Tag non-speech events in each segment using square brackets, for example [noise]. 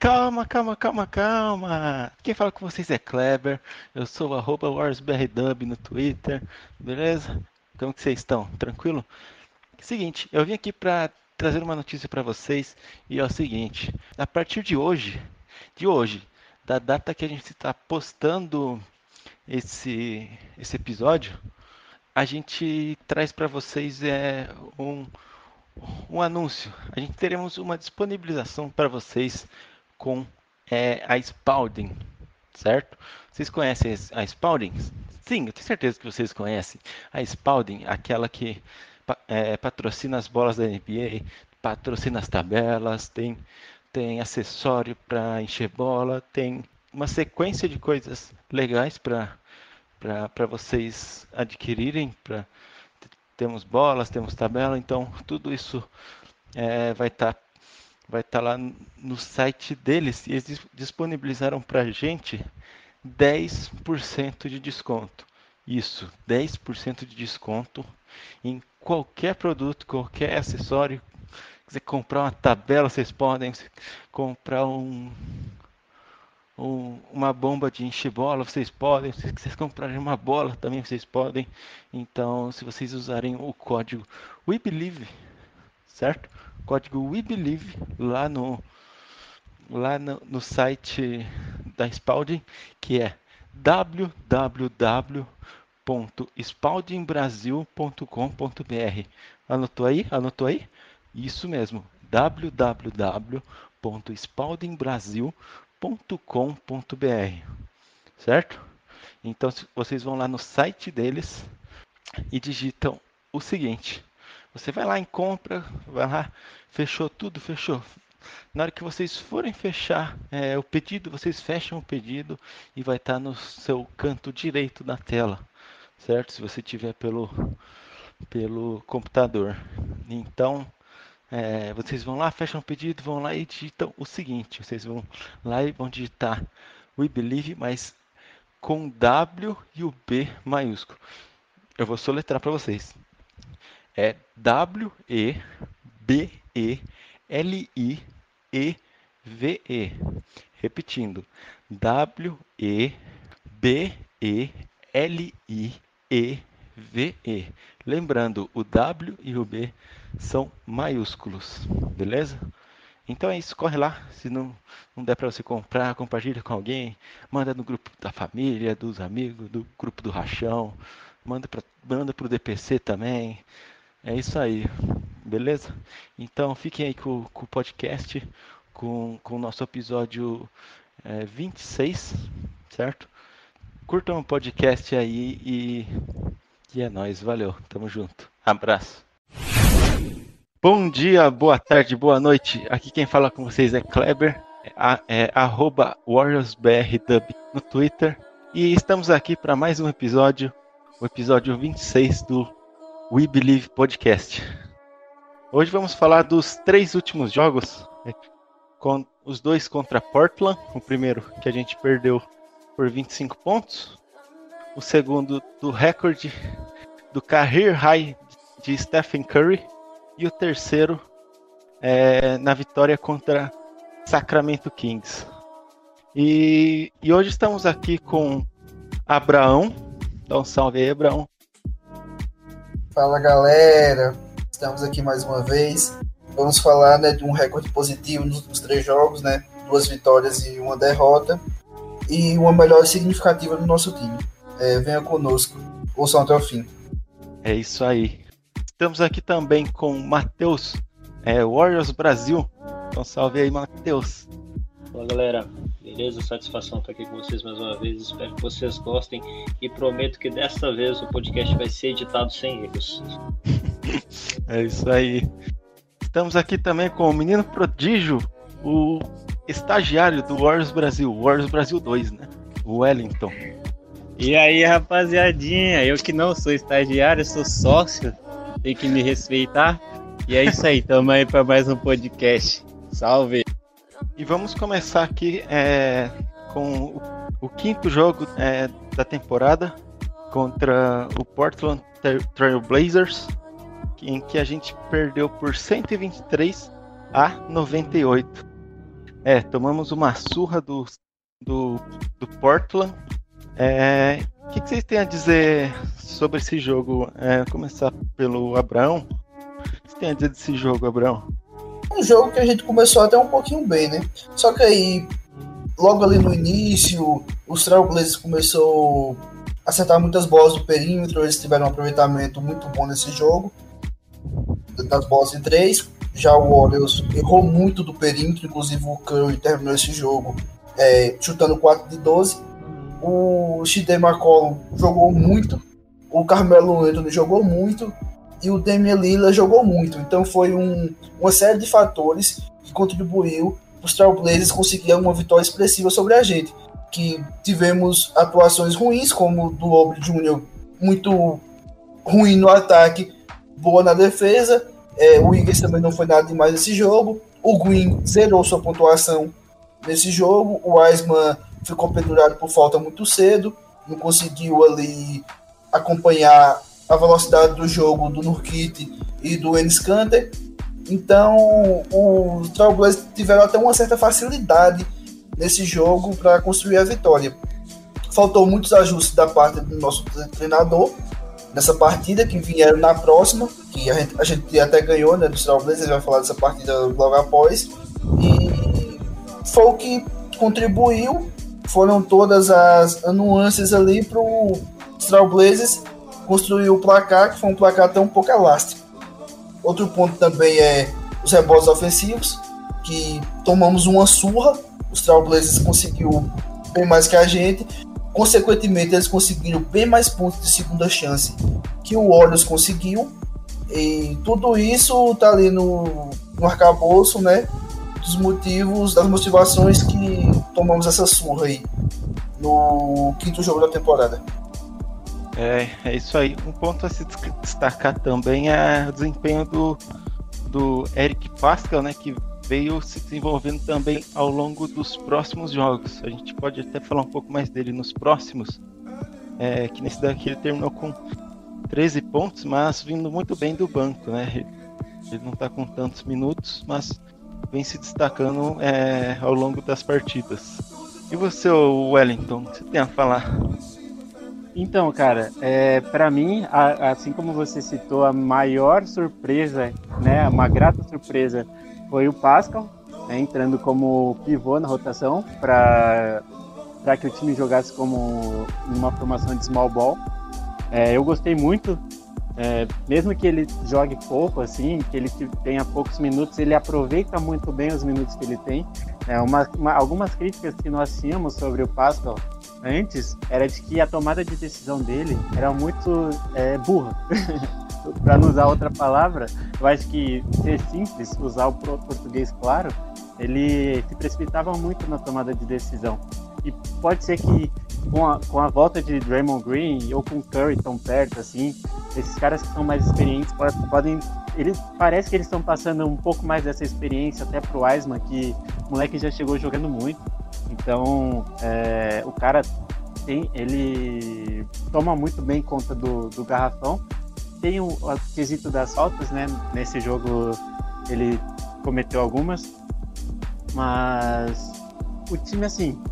Calma, calma, calma, calma. Quem fala com vocês é Kleber. Eu sou o WarsBRDub no Twitter. Beleza? Como que vocês estão? Tranquilo? Seguinte, eu vim aqui para trazer uma notícia para vocês e é o seguinte: a partir de hoje, de hoje, da data que a gente está postando esse esse episódio, a gente traz para vocês é um um anúncio. A gente teremos uma disponibilização para vocês com é, a Spalding, certo? Vocês conhecem a Spalding? Sim, eu tenho certeza que vocês conhecem. A Spalding, aquela que é, patrocina as bolas da NBA, patrocina as tabelas, tem, tem acessório para encher bola, tem uma sequência de coisas legais para vocês adquirirem, para temos bolas, temos tabela, então tudo isso é, vai estar vai tá lá no site deles e eles dis- disponibilizaram para a gente 10% de desconto. Isso, 10% de desconto em qualquer produto, qualquer acessório. quiser comprar uma tabela, vocês podem comprar um, um- uma bomba de encher bola, vocês podem. Se vocês comprarem uma bola, também vocês podem. Então, se vocês usarem o código WeBelieve, certo? Código WeBelieve lá no lá no, no site da Spalding, que é www.spaldingbrasil.com.br. Anotou aí? Anotou aí? Isso mesmo, www.spaldingbrasil.com.br. Certo? Então, vocês vão lá no site deles e digitam o seguinte: você vai lá em compra, vai lá, fechou tudo, fechou. Na hora que vocês forem fechar é, o pedido, vocês fecham o pedido e vai estar no seu canto direito da tela, certo? Se você tiver pelo, pelo computador. Então, é, vocês vão lá, fecham o pedido, vão lá e digitam o seguinte: vocês vão lá e vão digitar We Believe, mas com W e o B maiúsculo. Eu vou soletrar para vocês. É W E B E L I E V E. Repetindo. W E B E L I E V E. Lembrando, o W e o B são maiúsculos, beleza? Então é isso, corre lá. Se não, não der para você comprar, compartilha com alguém, manda no grupo da família, dos amigos, do grupo do rachão, manda para manda pro DPC também. É isso aí, beleza? Então fiquem aí com, com o podcast, com, com o nosso episódio é, 26, certo? Curtam o podcast aí e, e é nóis, valeu, tamo junto. Abraço. Bom dia, boa tarde, boa noite. Aqui quem fala com vocês é Kleber, é, é no Twitter. E estamos aqui para mais um episódio, o episódio 26 do We Believe Podcast. Hoje vamos falar dos três últimos jogos, né, com os dois contra Portland, o primeiro que a gente perdeu por 25 pontos, o segundo do recorde do career high de Stephen Curry e o terceiro é, na vitória contra Sacramento Kings. E, e hoje estamos aqui com Abraão. Dá um salve aí, Abraão. Fala galera, estamos aqui mais uma vez. Vamos falar né, de um recorde positivo nos últimos três jogos, né? Duas vitórias e uma derrota. E uma melhora significativa do nosso time. É, venha conosco, ouçam até o fim. É isso aí. Estamos aqui também com Matheus, é, Warriors Brasil. Então salve aí, Matheus. Fala galera, beleza? Satisfação estar aqui com vocês mais uma vez. Espero que vocês gostem e prometo que desta vez o podcast vai ser editado sem erros. É isso aí. Estamos aqui também com o menino prodígio, o estagiário do Wars Brasil, Wars Brasil 2, né? O Wellington. E aí, rapaziadinha, eu que não sou estagiário, sou sócio, tem que me respeitar. E é isso aí, tamo aí para mais um podcast. Salve! E vamos começar aqui é, com o, o, quinto jogo é, da temporada contra o Portland Trail Blazers, em que a gente perdeu por 123 a 98. É, tomamos uma surra do, do, do Portland. É, o que, que, vocês têm a dizer sobre esse jogo? É, começar pelo Abraão. O que você tem a dizer desse jogo, Abraão? Um jogo que a gente começou até um pouquinho bem, né? Só que aí, logo ali no início, os Trailblazers começou a acertar muitas bolas do perímetro, eles tiveram um aproveitamento muito bom nesse jogo das bolas de três. Já o Warriors errou muito do perímetro, inclusive o Curry terminou esse jogo é, chutando 4 de 12. O Shidei McCollum jogou muito, o Carmelo Anthony jogou muito e o Damian Lillard jogou muito. Então foi um, uma série de fatores que contribuiu para os Trailblazers conseguirem uma vitória expressiva sobre a gente. Que tivemos atuações ruins, como do Lobre Jr., muito ruim no ataque, boa na defesa. É, o Eagles também não foi nada demais nesse jogo. O Green zerou sua pontuação nesse jogo. O Wiseman ficou pendurado por falta muito cedo. Não conseguiu ali acompanhar a velocidade do jogo do Nurkit e do Enes Kanter. Então, os Trailblazers tiveram até uma certa facilidade nesse jogo para construir a vitória. Faltou muitos ajustes da parte do nosso treinador, nessa partida, que vieram na próxima, que a gente, a gente até ganhou, né, do Trailblazers, vai falar dessa partida logo após, e foi o que contribuiu, foram todas as nuances ali para o Trailblazers construir o placar, que foi um placar até um pouco elástico. Outro ponto também é os rebotes ofensivos, que tomamos uma surra, os Trailblazers conseguiu bem mais que a gente, Consequentemente, eles conseguiram bem mais pontos de segunda chance que o Warriors conseguiu. E tudo isso tá ali no, no arcabouço, né? Dos motivos, das motivações que tomamos essa surra aí no quinto jogo da temporada. É, é isso aí. Um ponto a se destacar também é o desempenho do, do Eric Pascal, né? Que veio se desenvolvendo também ao longo dos próximos jogos. A gente pode até falar um pouco mais dele nos próximos. É, que nesse daqui ele terminou com 13 pontos, mas vindo muito bem do banco, né? Ele, não está com tantos minutos, mas vem se destacando é, ao longo das partidas. E você, Wellington, o que você tem a falar? Então, cara, é, para mim, a, assim como você citou, a maior surpresa, né, uma grata surpresa foi o Pascal, né, entrando como pivô na rotação para que o time jogasse como uma formação de small ball. É, eu gostei muito, é, mesmo que ele jogue pouco, assim, que ele tenha poucos minutos, ele aproveita muito bem os minutos que ele tem. É, uma, uma, algumas críticas que nós tínhamos sobre o Pascal antes era de que a tomada de decisão dele era muito é, burra. [laughs] para não usar outra palavra, eu acho que ser simples, usar o português claro, ele se precipitava muito na tomada de decisão. E pode ser que com a, com a volta de Draymond Green ou com Curry tão perto, assim, esses caras que são mais experientes podem. Eles, parece que eles estão passando um pouco mais dessa experiência até pro Wiseman, que o moleque já chegou jogando muito. Então, é, o cara tem, ele toma muito bem conta do, do garrafão tem o, o quesito das faltas, né? Nesse jogo ele cometeu algumas, mas o time assim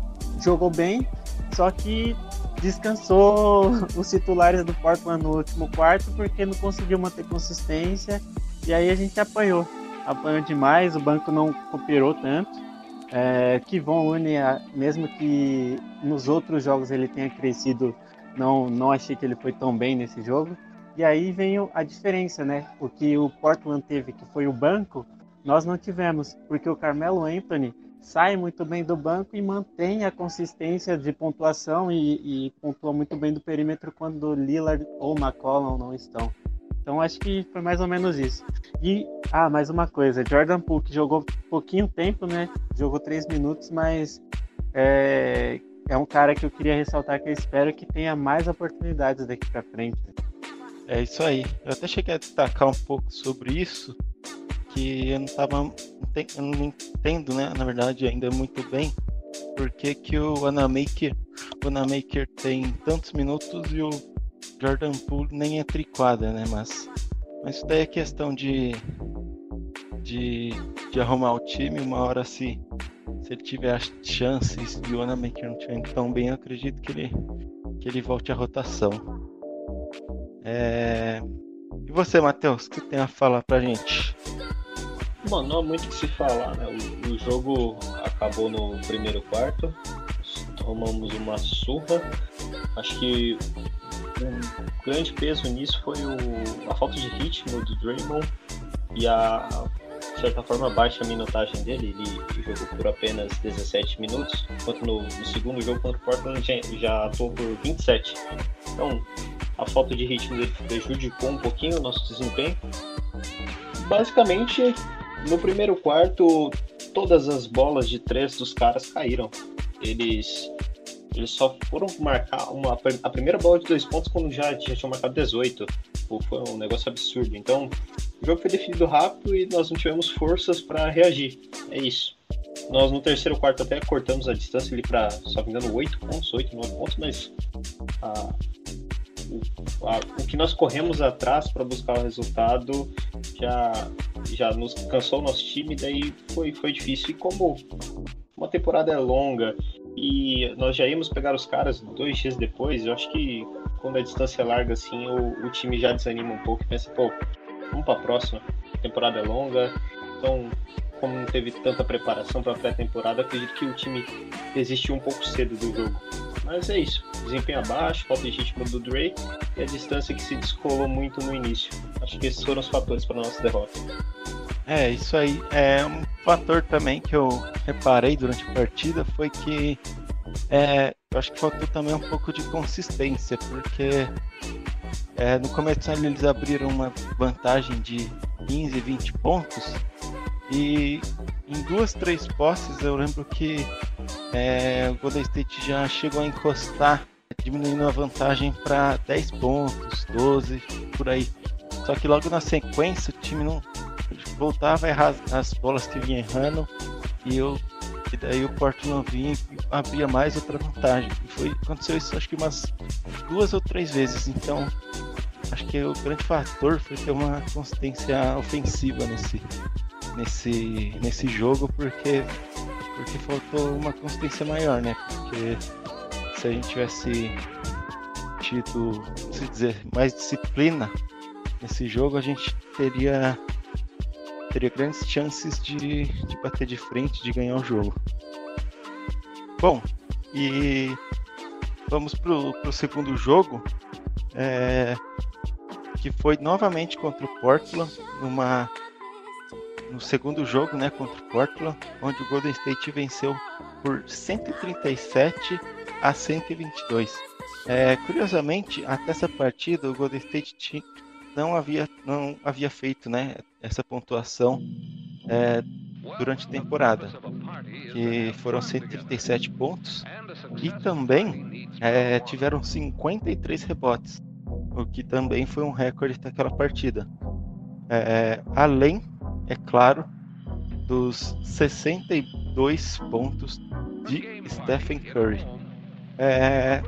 jogou bem, só que descansou [laughs] os titulares do Portland no último quarto porque não conseguiu manter consistência e aí a gente apanhou, apanhou demais, o banco não cooperou tanto. É, Kivon Une, mesmo que nos outros jogos ele tenha crescido, não, não achei que ele foi tão bem nesse jogo. E aí vem a diferença, né? O que o Portland teve, que foi o banco, nós não tivemos, porque o Carmelo Anthony sai muito bem do banco e mantém a consistência de pontuação e, e pontua muito bem do perímetro quando Lillard ou McCollum não estão. Então acho que foi mais ou menos isso. E, ah, mais uma coisa, Jordan Poole jogou pouquinho tempo, né? Jogou três minutos, mas é, é um cara que eu queria ressaltar que eu espero que tenha mais oportunidades daqui para frente. É isso aí. Eu até cheguei a destacar um pouco sobre isso, que eu não tava. Eu não entendo, né? Na verdade, ainda muito bem, porque que o Anamaker, o Anamaker tem tantos minutos e o Jordan Poole nem é triquada, né? Mas, mas isso daí é questão de, de, de arrumar o time. Uma hora, se, se ele tiver as chances e o não estiver tão bem, eu acredito que ele, que ele volte à rotação. É... E você, Matheus, o que tem a falar pra gente? Bom, não há muito o que se falar, né? O, o, jogo acabou no primeiro quarto, tomamos uma surra. Acho que um grande peso nisso foi o, a falta de ritmo do Draymond e a, de certa forma, baixa minutagem dele. Ele jogou por apenas 17 minutos, enquanto no, no segundo jogo contra o Portland já, já atuou por 27. Então, a falta de ritmo dele prejudicou um pouquinho o nosso desempenho. Basicamente, no primeiro quarto, todas as bolas de três dos caras caíram. Eles eles só foram marcar uma, a primeira bola de dois pontos quando já, já tinham marcado 18. Foi um negócio absurdo. Então, o jogo foi definido rápido e nós não tivemos forças para reagir. É isso. Nós no terceiro quarto até cortamos a distância ali para, só me engano, 8 pontos, 8, 9 pontos, mas a, o, a, o que nós corremos atrás para buscar o resultado já, já nos cansou o nosso time, daí foi, foi difícil. E como uma temporada é longa e nós já íamos pegar os caras dois dias depois, eu acho que quando a distância é larga assim, o, o time já desanima um pouco e pensa, pô, vamos para a próxima. A temporada é longa, então como não teve tanta preparação para a pré-temporada, acredito que o time desistiu um pouco cedo do jogo. Mas é isso, desempenho abaixo, falta de ritmo do Dre e a distância que se descolou muito no início. Acho que esses foram os fatores para nossa derrota. É, isso aí. É um fator também que eu reparei durante a partida foi que é, eu acho que faltou também um pouco de consistência, porque é, no começo eles abriram uma vantagem de 15, 20 pontos e em duas, três posses eu lembro que é, o Golden State já chegou a encostar, diminuindo a vantagem para 10 pontos, 12, por aí. Só que logo na sequência o time não voltava a errar as bolas que vinha errando e eu e daí o Portland vinha e abria mais outra vantagem. E foi aconteceu isso acho que umas duas ou três vezes. Então acho que o grande fator foi ter uma consistência ofensiva nesse nesse nesse jogo porque porque faltou uma consistência maior, né? Porque se a gente tivesse tido, se dizer, mais disciplina nesse jogo, a gente teria teria grandes chances de, de bater de frente, de ganhar o jogo. Bom, e vamos pro, pro segundo jogo, é, que foi novamente contra o Portland, numa no segundo jogo, né, contra o Portland, onde o Golden State venceu por 137 a 122. É, curiosamente, até essa partida, o Golden State não havia, não havia feito né, essa pontuação é, durante a temporada, que foram 137 pontos, e também é, tiveram 53 rebotes, o que também foi um recorde daquela partida. É, além é claro, dos 62 pontos de Stephen Curry. É,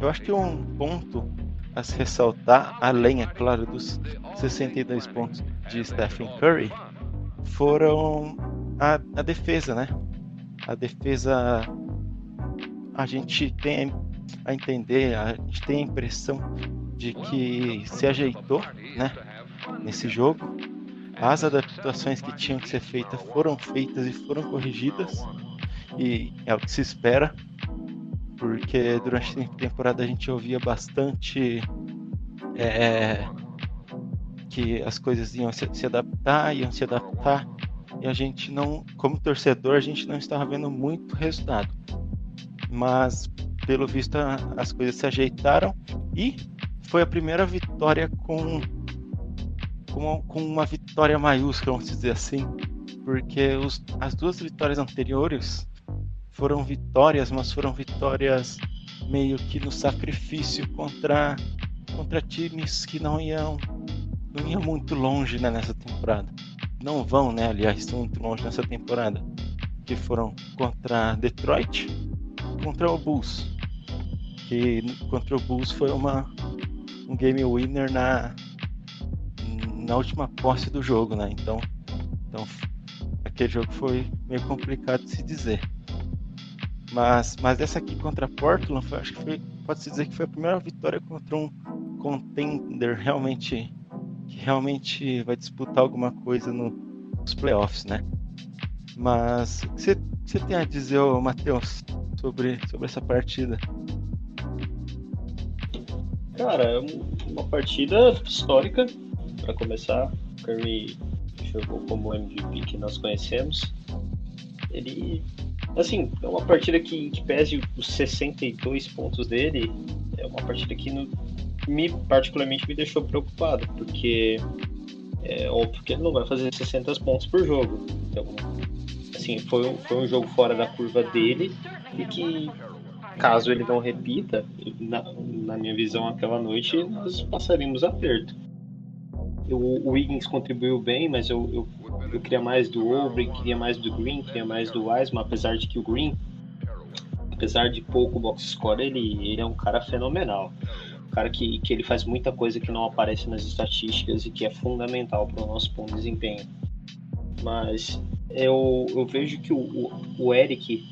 eu acho que um ponto a se ressaltar, além, é claro, dos 62 pontos de Stephen Curry, foram a, a defesa, né? A defesa, a gente tem a entender, a gente tem a impressão de que se ajeitou, né? Nesse jogo, as adaptações que tinham que ser feitas foram feitas e foram corrigidas, e é o que se espera, porque durante a temporada a gente ouvia bastante é, que as coisas iam se, se adaptar, iam se adaptar, e a gente não, como torcedor, a gente não estava vendo muito resultado. Mas, pelo visto, as coisas se ajeitaram e foi a primeira vitória com com, com uma vitória maiúscula, vamos dizer assim, porque os, as duas vitórias anteriores foram vitórias, mas foram vitórias meio que no sacrifício contra, contra times que não iam, não iam muito longe né, nessa temporada. Não vão, né? Aliás, estão muito longe nessa temporada. Que foram contra Detroit, contra o Bulls. Que contra o Bulls foi uma, um game winner na, na última posse do jogo, né? Então, então aquele jogo foi meio complicado de se dizer. Mas, mas essa aqui contra Portland, foi, acho que foi, pode-se dizer que foi a primeira vitória contra um contender realmente que realmente vai disputar alguma coisa no, nos playoffs, né? Mas o que você, você tem a dizer, Matheus, sobre, sobre essa partida? Cara, é uma partida histórica para começar. Curry jogou como MVP que nós conhecemos. Ele Assim, é uma partida que, que pese os 62 pontos dele, é uma partida que no, me particularmente me deixou preocupado, porque é óbvio que ele não vai fazer 60 pontos por jogo. Então, assim, foi um, foi um jogo fora da curva dele e que, caso ele não repita, na, na minha visão aquela noite, nós passaríamos aperto. O, o Wiggins contribuiu bem, mas eu, eu eu queria mais do Obre, queria mais do Green, queria mais do Wiseman, apesar de que o Green, apesar de pouco box score, ele, ele é um cara fenomenal. Um cara que, que ele faz muita coisa que não aparece nas estatísticas e que é fundamental para o nosso bom desempenho. Mas eu, eu vejo que o, o, o Eric,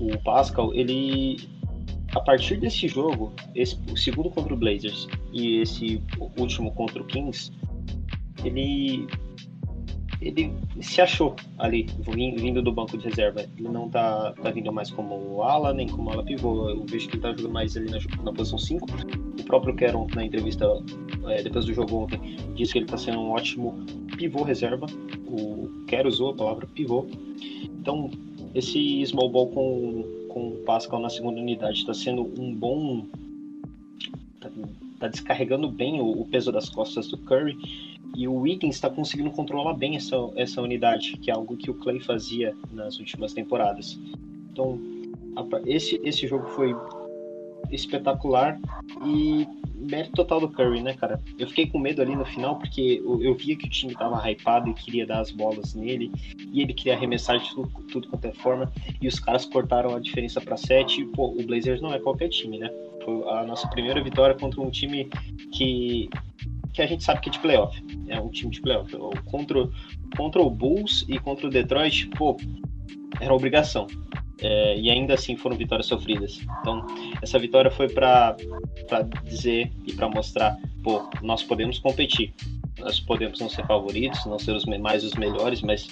o Pascal, ele a partir desse jogo, esse, o segundo contra o Blazers e esse último contra o Kings, ele ele se achou ali, vindo do banco de reserva. Ele não tá, tá vindo mais como ala, nem como ala pivô. Eu vejo que ele tá jogando mais ali na, na posição 5. O próprio Keron, na entrevista é, depois do jogo ontem, disse que ele tá sendo um ótimo pivô reserva. O Quero usou a palavra pivô. Então, esse small ball com, com o Pascal na segunda unidade está sendo um bom. Tá, tá descarregando bem o, o peso das costas do Curry e o Wiggins está conseguindo controlar bem essa, essa unidade, que é algo que o Clay fazia nas últimas temporadas. Então, esse, esse jogo foi espetacular e mérito total do Curry, né, cara? Eu fiquei com medo ali no final porque eu, eu via que o time tava hypado e queria dar as bolas nele e ele queria arremessar de tudo, tudo quanto é forma e os caras cortaram a diferença para 7 e, pô, o Blazers não é qualquer time, né? Foi a nossa primeira vitória contra um time que que a gente sabe que é de playoff. É um time de playoff. Contra, contra o Bulls e contra o Detroit, pô, era obrigação. É, e ainda assim foram vitórias sofridas. Então, essa vitória foi para dizer e para mostrar, pô, nós podemos competir. Nós podemos não ser favoritos, não ser os mais os melhores, mas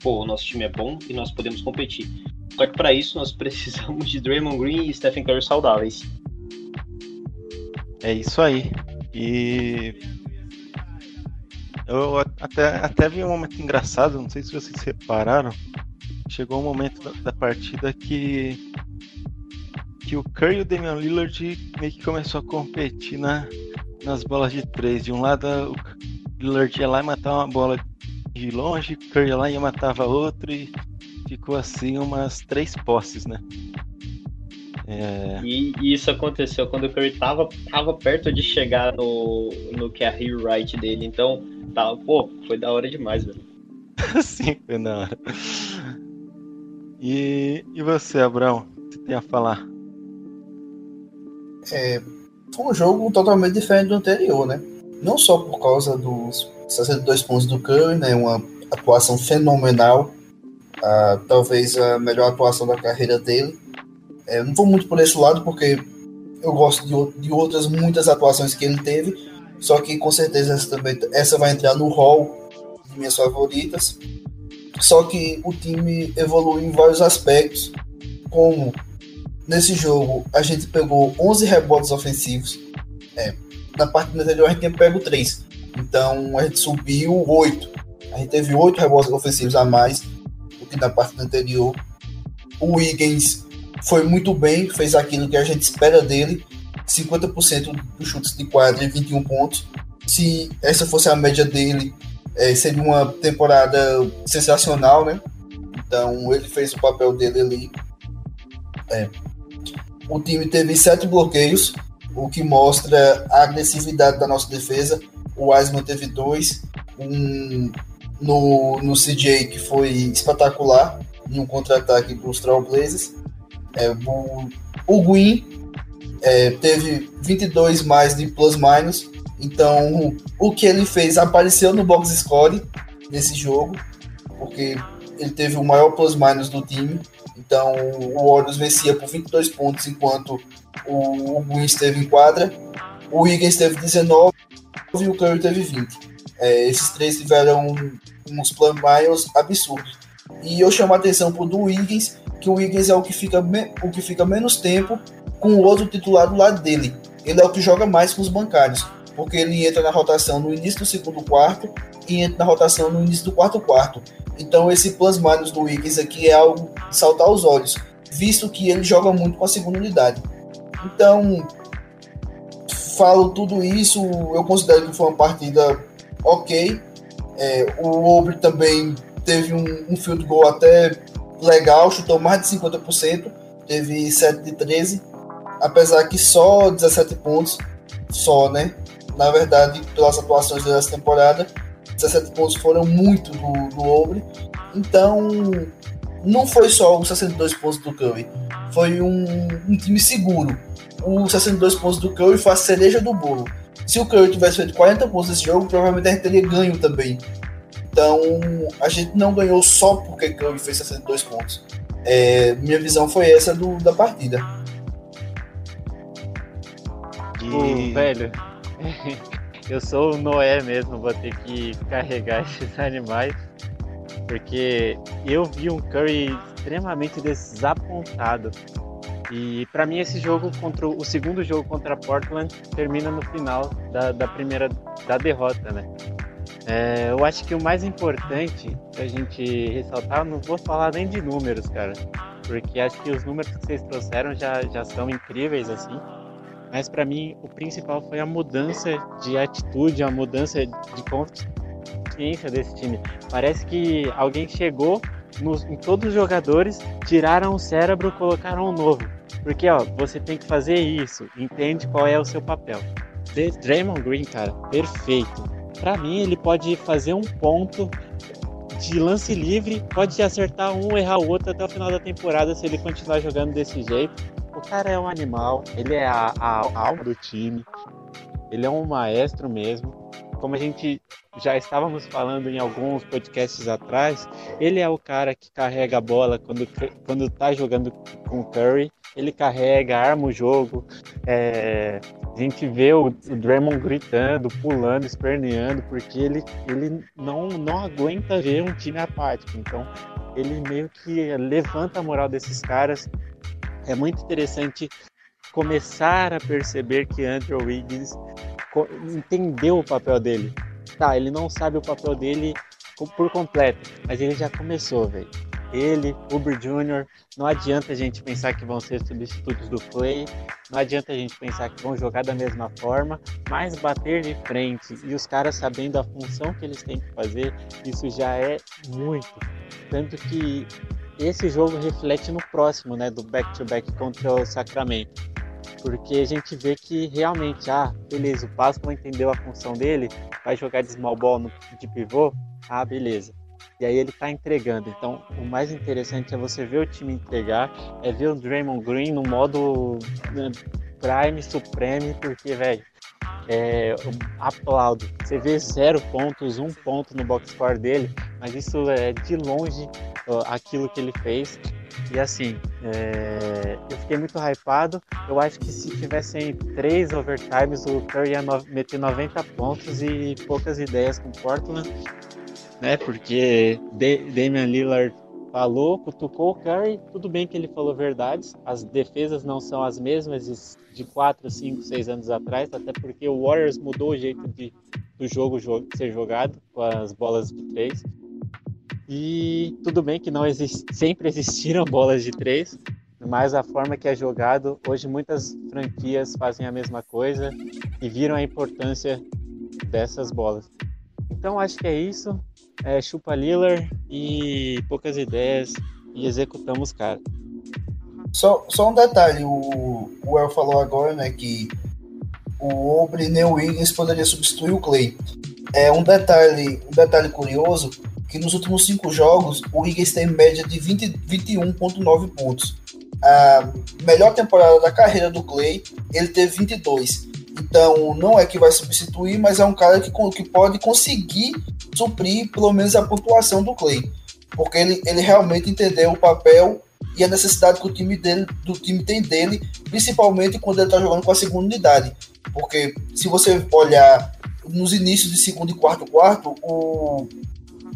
pô, o nosso time é bom e nós podemos competir. Só que para isso nós [laughs] precisamos de Draymond Green e Stephen Curry saudáveis. É isso aí. E eu até, até vi um momento engraçado, não sei se vocês repararam. Chegou um momento da, da partida que que o Curry e o Damian Lillard meio que começou a competir na, nas bolas de três. De um lado, o Lillard ia lá e matava uma bola de longe, o Curry ia lá e matava outra e ficou assim umas três posses, né? É... E, e, isso aconteceu quando o Curry tava, tava perto de chegar no, no que é a rewrite dele. Então, tá, pô, foi da hora demais, velho. [laughs] Sim, foi da hora. E, e você, Abraão? O que você tem a falar? É, foi um jogo totalmente diferente do anterior, né? Não só por causa dos 62 pontos do Curry, né? Uma atuação fenomenal. Uh, talvez a melhor atuação da carreira dele é, não vou muito por esse lado, porque eu gosto de, de, outras muitas atuações que ele teve, só que com certeza essa, também, essa vai entrar no hall de minhas favoritas. Só que o time evoluiu em vários aspectos, como nesse jogo a gente pegou 11 rebotes ofensivos, é, na parte anterior a gente tinha pego 3, então a gente subiu 8. A gente teve 8 rebotes ofensivos a mais do que na parte anterior. O Wiggins foi muito bem, fez aquilo que a gente espera dele, 50% dos chutes de quadra e 21 pontos. se essa fosse a média dele, é, seria uma temporada sensacional, né? Então ele fez o papel dele ali. É. O time teve sete bloqueios, o que mostra a agressividade da nossa defesa. O Wiseman teve dois, um no, no CJ que foi espetacular, em um contra-ataque para os Trailblazers. É, o, o é, teve 22 mais de plus-minus, então o que ele fez apareceu no box score nesse jogo, porque ele teve o maior plus-minus do time. Então o Warriors vencia por 22 pontos, enquanto o, o Gwyn esteve em quadra. O Higgins teve 19 e o Curry teve 20. É, esses três tiveram uns plus-minus absurdos. E eu chamo a atenção pro do Wiggins, que o Wiggins é o que fica, o que fica menos tempo com o outro titular do lado dele. Ele é o que joga mais com os bancários, porque ele entra na rotação no início do segundo quarto e entra na rotação no início do quarto quarto. Então esse plus-minus do Wiggins aqui é algo de saltar aos olhos, visto que ele joga muito com a segunda unidade. Então, falo tudo isso, eu considero que foi uma partida ok. É, o Obre também teve um, um field goal até legal, chutou mais de 50%, teve 7 de 13, apesar que só 17 pontos, só, né? Na verdade, pelas atuações dessa temporada, 17 pontos foram muito do, do Obre, então não foi só os 62 pontos do Curry, foi um, um time seguro. Os 62 pontos do Curry foi a cereja do bolo. Se o Curry tivesse feito 40 pontos nesse jogo, provavelmente a gente teria ganho também. Então, a gente não ganhou só porque Curry fez 62 pontos. É, minha visão foi essa do, da partida. E... velho, [laughs] eu sou o Noé mesmo, vou ter que carregar [laughs] esses animais. Porque eu vi um Curry extremamente desapontado. E para mim esse jogo contra o segundo jogo contra Portland termina no final da, da primeira da derrota, né? É, eu acho que o mais importante a gente ressaltar, não vou falar nem de números, cara, porque acho que os números que vocês trouxeram já, já são incríveis, assim. Mas para mim, o principal foi a mudança de atitude, a mudança de consciência desse time. Parece que alguém chegou nos, em todos os jogadores, tiraram o cérebro, colocaram um novo. Porque, ó, você tem que fazer isso, entende qual é o seu papel. Draymond Green, cara, perfeito para mim, ele pode fazer um ponto de lance livre, pode acertar um, errar o outro até o final da temporada se ele continuar jogando desse jeito. O cara é um animal, ele é a, a, a alma do time, ele é um maestro mesmo. Como a gente já estávamos falando em alguns podcasts atrás, ele é o cara que carrega a bola quando, quando tá jogando com o Curry, ele carrega, arma o jogo, é, a gente vê o, o Draymond gritando, pulando, esperneando, porque ele, ele não, não aguenta ver um time apático. Então, ele meio que levanta a moral desses caras. É muito interessante começar a perceber que Andrew Wiggins entendeu o papel dele. Tá, ele não sabe o papel dele por completo, mas ele já começou, velho ele, Uber Jr. Não adianta a gente pensar que vão ser substitutos do Play, não adianta a gente pensar que vão jogar da mesma forma, mas bater de frente e os caras sabendo a função que eles têm que fazer, isso já é muito. Tanto que esse jogo reflete no próximo, né, do back-to-back -back contra o Sacramento. Porque a gente vê que realmente, ah, beleza, o Pascal entendeu a função dele, vai jogar de small ball no, de pivô, ah, beleza e aí ele tá entregando. Então, o mais interessante é você ver o time entregar, é ver o Draymond Green no modo né, Prime Supreme, porque, velho, é, aplaudo. Você vê zero pontos, um ponto no box score dele, mas isso é de longe aquilo que ele fez. E assim, é, eu fiquei muito hypado. Eu acho que se tivessem três overtimes, o Curry ia no, meter 90 pontos e poucas ideias com Portland né? Porque Damian Lillard falou, cutucou o Curry, tudo bem que ele falou verdades, as defesas não são as mesmas de 4, 5, 6 anos atrás, até porque o Warriors mudou o jeito de, do jogo ser jogado com as bolas de 3. E tudo bem que não sempre existiram [laughs] bolas de 3, mas a forma que é jogado, hoje muitas franquias fazem a mesma coisa e viram a importância dessas bolas. Então acho que é isso. É, chupa Lillard e poucas ideias e executamos cara. Só, só um detalhe, o, o El falou agora, né, que o Obre o Wiggins poderia substituir o Clay. É um detalhe, um detalhe curioso que nos últimos cinco jogos o Wiggins tem média de 21,9 pontos. A melhor temporada da carreira do Clay, ele teve 22. Então, não é que vai substituir, mas é um cara que, que pode conseguir suprir pelo menos a pontuação do Clay. Porque ele, ele realmente entendeu o papel e a necessidade que o time dele, do time tem dele, principalmente quando ele está jogando com a segunda unidade. Porque se você olhar nos inícios de segundo e quarto quarto, o,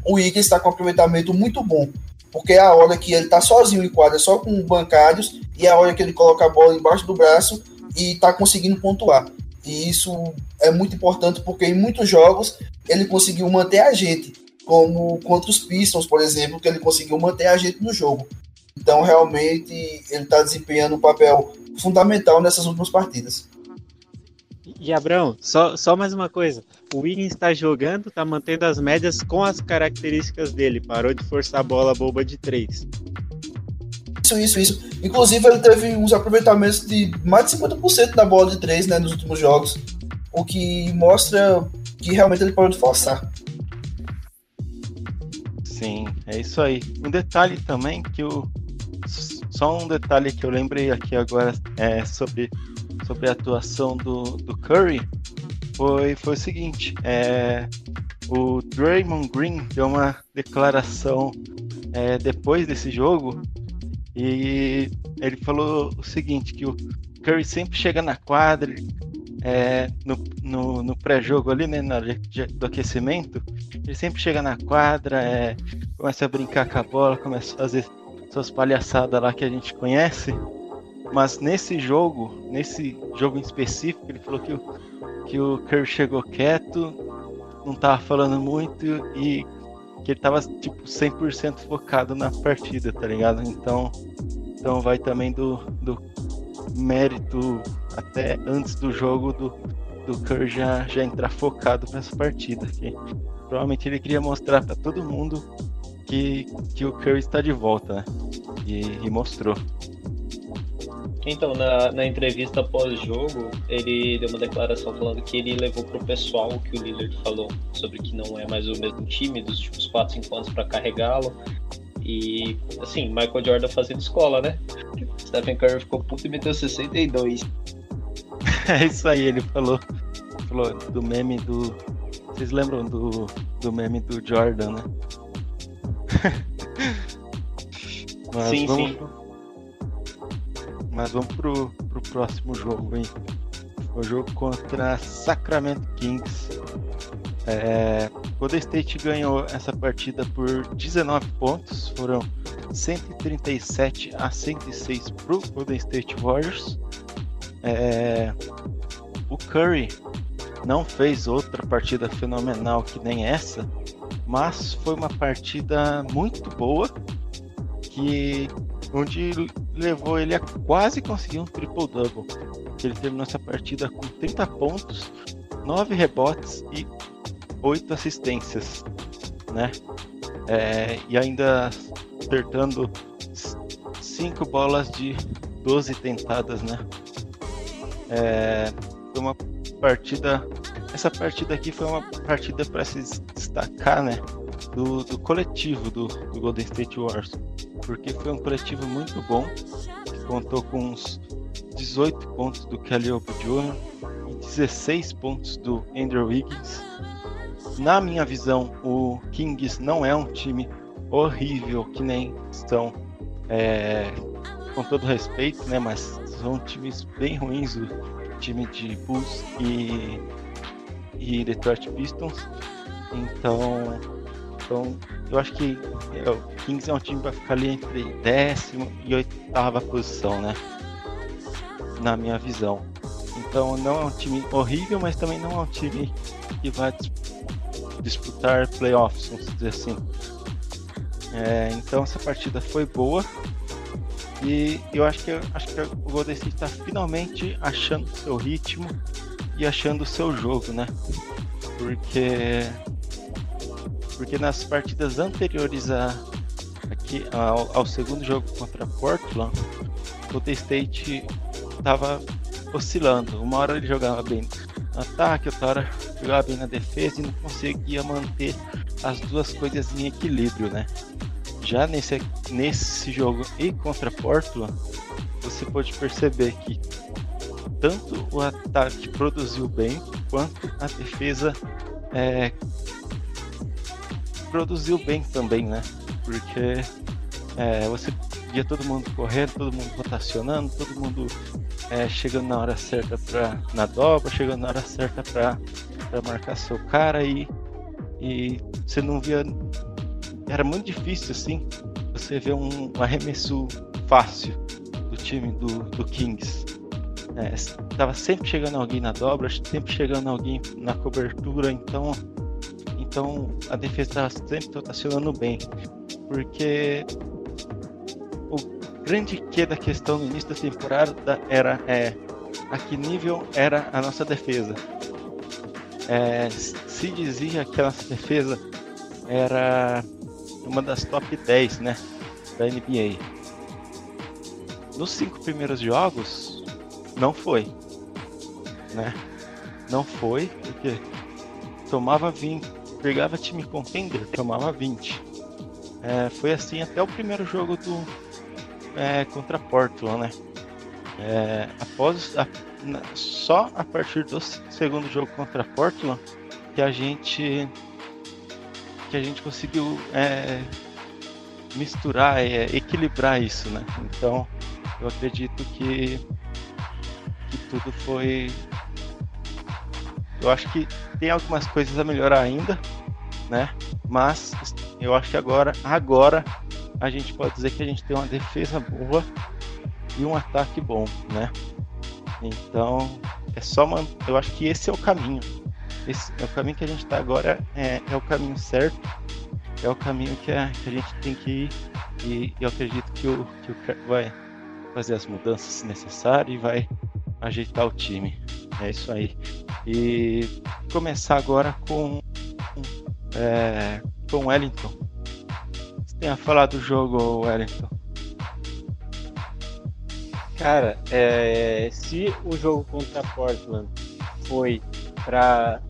o Wiggins está com um aproveitamento muito bom. Porque é a hora que ele está sozinho em quadra, só com bancários, e é a hora que ele coloca a bola embaixo do braço e está conseguindo pontuar. E isso é muito importante porque em muitos jogos ele conseguiu manter a gente, como contra os Pistons, por exemplo, que ele conseguiu manter a gente no jogo. Então, realmente, ele está desempenhando um papel fundamental nessas últimas partidas. E Abrão, só, só mais uma coisa. O Wiggins está jogando, está mantendo as médias com as características dele. Parou de forçar a bola boba de três. Isso, isso, isso. Inclusive, ele teve uns aproveitamentos de mais de 50% da bola de três né, nos últimos jogos. O que mostra que realmente ele parou de forçar. Sim, é isso aí. Um detalhe também que o. Só um detalhe que eu lembrei aqui agora é sobre sobre a atuação do, do Curry foi, foi o seguinte: é, o Draymond Green deu uma declaração é, depois desse jogo e ele falou o seguinte: que o Curry sempre chega na quadra, é, no, no, no pré-jogo ali, né, na, do aquecimento, ele sempre chega na quadra, é, começa a brincar com a bola, começa a fazer suas palhaçadas lá que a gente conhece. Mas nesse jogo, nesse jogo em específico, ele falou que o, que o Curry chegou quieto, não tava falando muito e que ele tava tipo 100% focado na partida, tá ligado? Então, então vai também do, do mérito até antes do jogo do, do Curry já, já entrar focado nessa partida. Que provavelmente ele queria mostrar para todo mundo que, que o Curry está de volta, né? E, e mostrou. Então, na, na entrevista pós-jogo, ele deu uma declaração falando que ele levou pro pessoal o que o Lillard falou sobre que não é mais o mesmo time dos últimos 4, 5 anos para carregá-lo. E, assim, Michael Jordan fazendo escola, né? [laughs] Stephen Curry ficou puto e meteu 62. [laughs] É isso aí, ele falou, falou do meme do. Vocês lembram do, do meme do Jordan, né? [laughs] Mas sim, vamos... sim. Mas vamos pro, pro próximo jogo, hein? O jogo contra Sacramento Kings. É, Golden State ganhou essa partida por 19 pontos, foram 137 a 106 para o Golden State Warriors. É, o Curry não fez outra partida fenomenal que nem essa, mas foi uma partida muito boa que onde levou ele a quase conseguir um triple-double. Ele terminou essa partida com 30 pontos, 9 rebotes e 8 assistências, né? É, e ainda acertando 5 bolas de 12 tentadas, né? É, foi uma partida. Essa partida aqui foi uma partida para se destacar, né? Do, do coletivo do, do Golden State Warriors porque foi um coletivo muito bom, que contou com uns 18 pontos do Kelly Jr. e 16 pontos do Andrew Wiggins. Na minha visão, o Kings não é um time horrível que nem estão, é, com todo respeito, né? Mas são times bem ruins, o time de Bulls e, e Detroit Pistons. Então, então eu acho que é, o Kings é um time vai ficar ali entre décimo e oitava posição, né? Na minha visão. Então não é um time horrível, mas também não é um time que vai disputar playoffs, vamos dizer assim. É, então essa partida foi boa e eu acho que acho que o Golden State está finalmente achando o seu ritmo e achando o seu jogo, né? porque porque nas partidas anteriores a, aqui, ao, ao segundo jogo contra Portland, o The State estava oscilando. Uma hora ele jogava bem no ataque, outra hora jogava bem na defesa e não conseguia manter as duas coisas em equilíbrio, né? Já nesse, nesse jogo e contra Portland, você pode perceber que tanto o ataque produziu bem, quanto a defesa é, produziu bem também, né? Porque é, você via todo mundo correndo, todo mundo rotacionando, todo mundo é, chegando na hora certa pra, na dobra, chegando na hora certa para marcar seu cara e, e você não via. Era muito difícil assim você ver um, um arremesso fácil do time do, do Kings. É, tava sempre chegando alguém na dobra, sempre chegando alguém na cobertura, então então a defesa estava sempre rotacionando bem. Porque grande que da questão no início da temporada era é, a que nível era a nossa defesa. É, se dizia que a nossa defesa era uma das top 10 né, da NBA. Nos cinco primeiros jogos, não foi. Né? Não foi, porque tomava 20, pegava time contender, tomava 20. É, foi assim até o primeiro jogo do, é, contra Portland, né? É, após a, só a partir do segundo jogo contra Portland que a gente que a gente conseguiu é, misturar, é, equilibrar isso, né? Então eu acredito que, que tudo foi eu acho que tem algumas coisas a melhorar ainda, né? Mas eu acho que agora, agora a gente pode dizer que a gente tem uma defesa boa e um ataque bom, né? Então, é só uma, eu acho que esse é o caminho. Esse é o caminho que a gente está agora, é, é, o caminho certo, é o caminho que a, que a gente tem que ir. E, eu acredito que o, que o vai fazer as mudanças necessárias e vai ajeitar o time. É isso aí. E começar agora com, é, com Wellington tem a falar do jogo, Wellington? Cara, é, se o jogo contra Portland foi para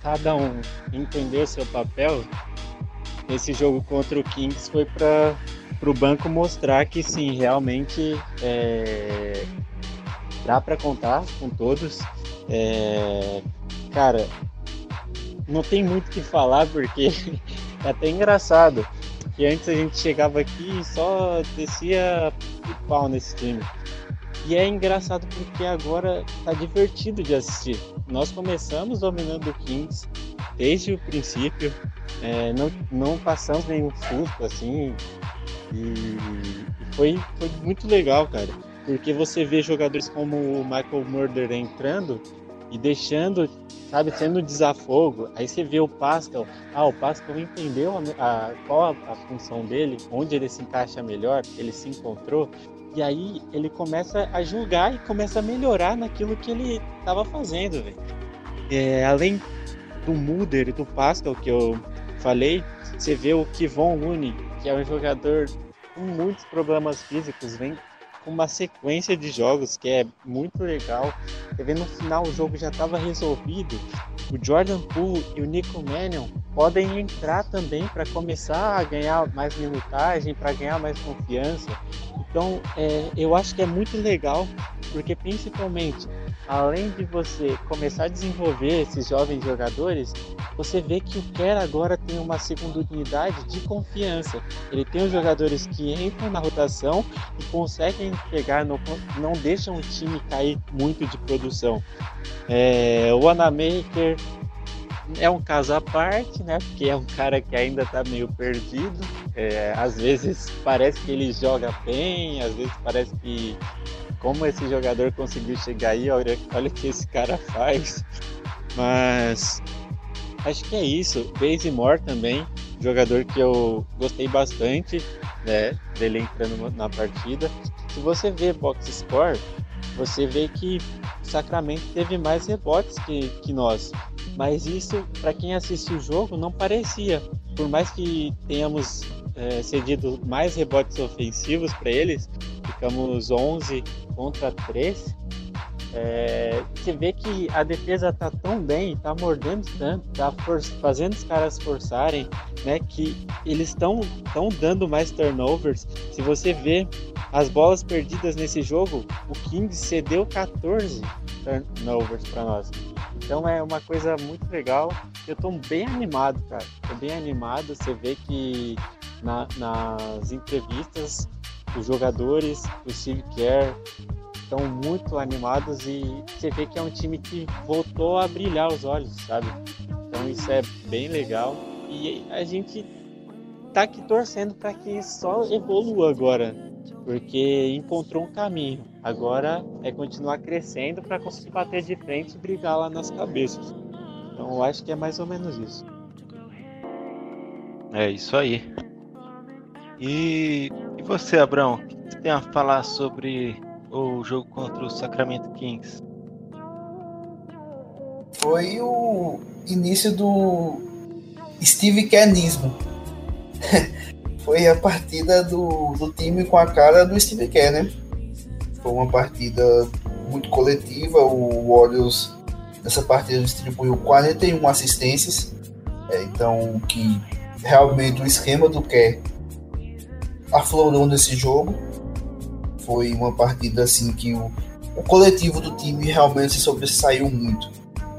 cada um entender seu papel, esse jogo contra o Kings foi para o banco mostrar que sim, realmente é, dá para contar com todos. É, cara, não tem muito o que falar porque [laughs] é até engraçado. E antes a gente chegava aqui e só descia o pau nesse time. E é engraçado porque agora tá divertido de assistir. Nós começamos dominando o Kings desde o princípio, é, não, não passamos nenhum susto assim. E foi, foi muito legal, cara. Porque você vê jogadores como o Michael Murder entrando e deixando sabe, sendo desafogo. Aí você vê o Pascal, ah, o Pascal entendeu a, a, qual a, a, função dele, onde ele se encaixa melhor, ele se encontrou, e aí ele começa a julgar e começa a melhorar naquilo que ele estava fazendo, velho. É, além do Mulder e do Pascal que eu falei, você vê o Kivon Looney, que é um jogador com muitos problemas físicos, vem uma sequência de jogos que é muito legal. Você vê no final o jogo já estava resolvido. O Jordan Poole e o Nico Mannion podem entrar também para começar a ganhar mais minutagem, para ganhar mais confiança. Então, é, eu acho que é muito legal, porque principalmente além de você começar a desenvolver esses jovens jogadores, você vê que o Kerr agora tem uma segunda unidade de confiança. Ele tem os jogadores que entram na rotação e conseguem pegar, no, não deixam o time cair muito de produção. É, o Anamaker é um caso à parte, né? Porque é um cara que ainda tá meio perdido. É, às vezes parece que ele joga bem, às vezes parece que como esse jogador conseguiu chegar aí, olha, olha o que esse cara faz. Mas acho que é isso. Bazemore também, jogador que eu gostei bastante né, dele entrando na partida. Se você vê box score, você vê que Sacramento teve mais rebotes que, que nós. Mas isso, para quem assistiu o jogo, não parecia. Por mais que tenhamos é, cedido mais rebotes ofensivos para eles, ficamos 11 contra 3. É, você vê que a defesa tá tão bem, tá mordendo tanto, tá fazendo os caras forçarem, né? Que eles estão tão dando mais turnovers. Se você vê as bolas perdidas nesse jogo, o Kings cedeu 14 turnovers para nós. Então é uma coisa muito legal. Eu tô bem animado, cara. Tô bem animado. Você vê que na, nas entrevistas os jogadores, o Steve Kerr, estão muito animados e você vê que é um time que voltou a brilhar os olhos, sabe? Então isso é bem legal e a gente tá aqui torcendo para que só evolua agora, porque encontrou um caminho. Agora é continuar crescendo para conseguir bater de frente e brigar lá nas cabeças. Então eu acho que é mais ou menos isso. É isso aí. E, e você, Abrão, o que você tem a falar sobre o jogo contra o Sacramento Kings? Foi o início do Steve Kernismo. [laughs] Foi a partida do, do time com a cara do Steve Kerr, né? Foi uma partida muito coletiva. O Warriors nessa partida distribuiu 41 assistências. É, então, que realmente o esquema do Kerr aflorou nesse jogo foi uma partida assim que o, o coletivo do time realmente se sobressaiu muito.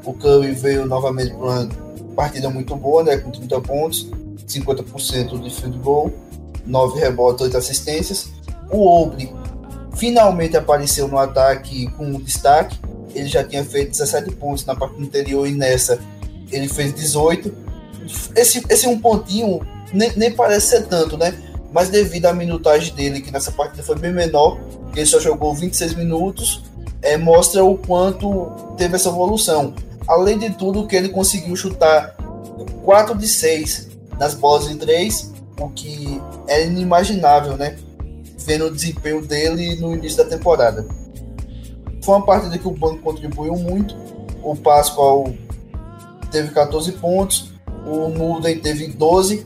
O Curry veio novamente para uma partida muito boa, né, com 30 pontos, 50% de field goal, 9 rebotes, 8 assistências. O Obre finalmente apareceu no ataque com destaque. Ele já tinha feito 17 pontos na parte anterior e nessa ele fez 18. Esse, esse um pontinho nem, nem parece ser tanto, né? Mas devido à minutagem dele, que nessa partida foi bem menor, ele só jogou 26 minutos, é, mostra o quanto teve essa evolução. Além de tudo, que ele conseguiu chutar 4 de 6 nas bolas em 3, o que é inimaginável, né? Vendo o desempenho dele no início da temporada. Foi uma partida que o banco contribuiu muito. O Pascoal teve 14 pontos, o Mulden teve 12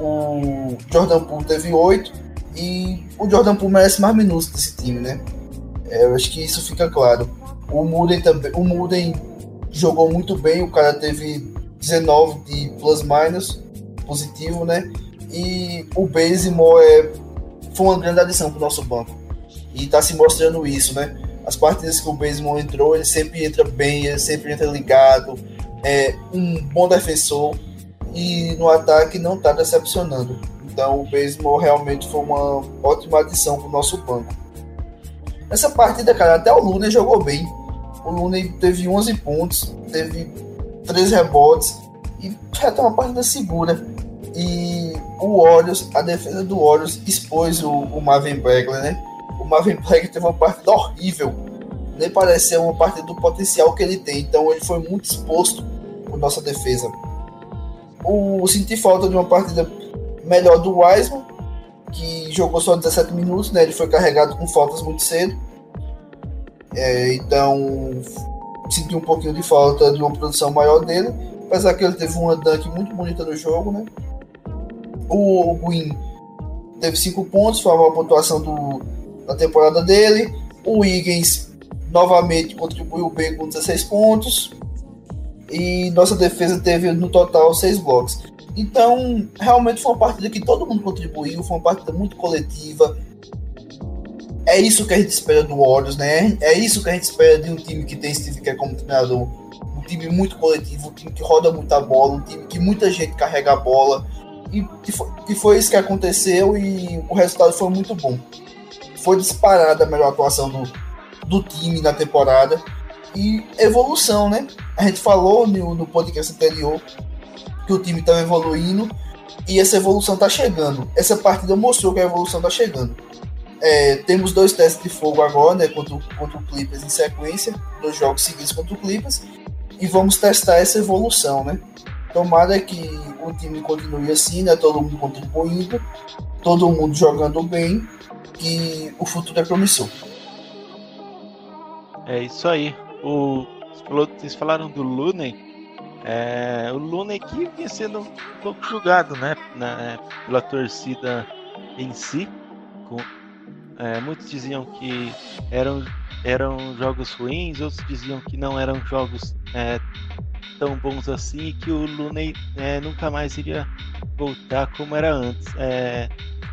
o Jordan Poole teve oito e o Jordan Poole merece mais minutos desse time, né? É, eu acho que isso fica claro. O Muden também, o Muden jogou muito bem, o cara teve 19 de plus minus positivo, né? E o Bazemore é, foi uma grande adição para o nosso banco. E está se mostrando isso, né? As partidas que o Bazemore entrou, ele sempre entra bem, ele sempre entra ligado, é um bom defensor e no ataque não está decepcionando. Então o Baseball realmente foi uma ótima adição para o nosso banco. Nessa partida, cara, até o Luna jogou bem. O Luna teve 11 pontos, teve 3 rebotes e até uma partida segura. E o Warriors, a defesa do Warriors expôs o, o Marvin Bagley, né? O Marvin Bagley teve uma partida horrível. Nem parecia uma partida do potencial que ele tem. Então ele foi muito exposto por nossa defesa o, senti falta de uma partida melhor do Wiseman, que jogou só 17 minutos, né? Ele foi carregado com faltas muito cedo. É, então senti um pouquinho de falta de uma produção maior dele, apesar que ele teve uma dunk muito bonita no jogo, né? O, o Green teve 5 pontos, foi a maior pontuação do, da temporada dele. O Wiggins novamente contribuiu bem com 16 pontos e nossa defesa teve no total seis blocos. Então, realmente foi uma partida que todo mundo contribuiu, foi uma partida muito coletiva. É isso que a gente espera do Warriors, né? É isso que a gente espera de um time que tem Steve Kerr como treinador. Um time muito coletivo, um time que roda muita bola, um time que muita gente carrega a bola. E que foi, que foi isso que aconteceu e o resultado foi muito bom. Foi disparada a melhor atuação do, do time na temporada e evolução, né? A gente falou no, no podcast anterior que o time estava evoluindo e essa evolução está chegando. Essa partida mostrou que a evolução está chegando. É, temos dois testes de fogo agora, né? Contra, contra o Clippers em sequência, dois jogos seguidos contra o Clippers, e vamos testar essa evolução, né? Tomara que o time continue assim, né? Todo mundo contribuindo, todo mundo jogando bem, que o futuro é promissor. É isso aí. O vocês falaram do Looney. É, o Looney que vinha sendo um pouco julgado, né, na, pela torcida em si. Com, é, muitos diziam que eram, eram jogos ruins, outros diziam que não eram jogos é, tão bons assim e que o Looney é, nunca mais iria voltar como era antes.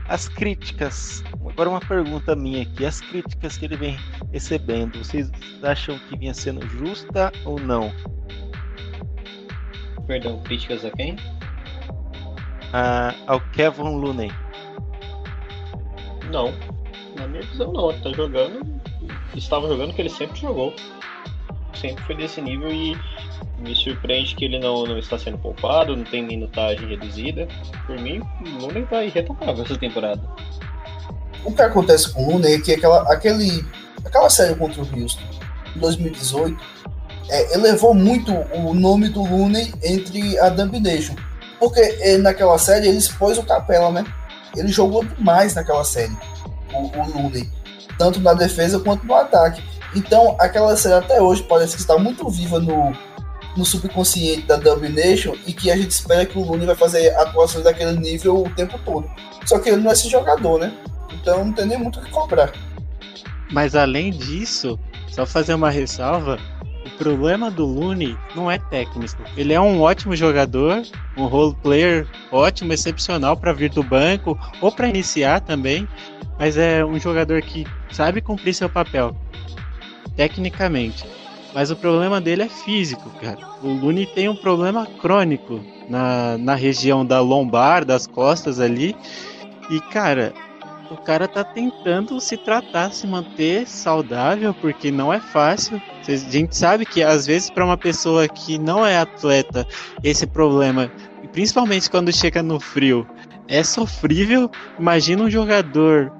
As críticas, agora uma pergunta minha aqui, as críticas que ele vem recebendo, vocês acham que vinha sendo justa ou não? Perdão, críticas a quem? Ah, ao Kevin Looney. Não, na minha visão não, ele tá jogando, estava jogando o que ele sempre jogou. Sempre foi desse nível e me surpreende que ele não, não está sendo poupado, não tem minutagem reduzida. Por mim, o Looney vai irretocável essa temporada. O que acontece com o Looney é que aquela, aquele, aquela série contra o Houston, em 2018, é, elevou muito o nome do Looney entre a Domination. Porque ele, naquela série ele expôs o Capela, né? Ele jogou demais naquela série, o, o. Tanto na defesa quanto no ataque. Então, aquela série até hoje parece que está muito viva no, no subconsciente da Domination e que a gente espera que o Looney vai fazer atuações daquele nível o tempo todo. Só que ele não é esse jogador, né? Então não tem nem muito o que cobrar. Mas além disso, só fazer uma ressalva, o problema do Looney não é técnico. Ele é um ótimo jogador, um role player ótimo, excepcional para vir do banco ou para iniciar também, mas é um jogador que sabe cumprir seu papel tecnicamente. Mas o problema dele é físico, cara. O Lune tem um problema crônico na, na região da lombar, das costas ali. E, cara, o cara tá tentando se tratar, se manter saudável, porque não é fácil. A gente sabe que às vezes para uma pessoa que não é atleta, esse problema, principalmente quando chega no frio, é sofrível. Imagina um jogador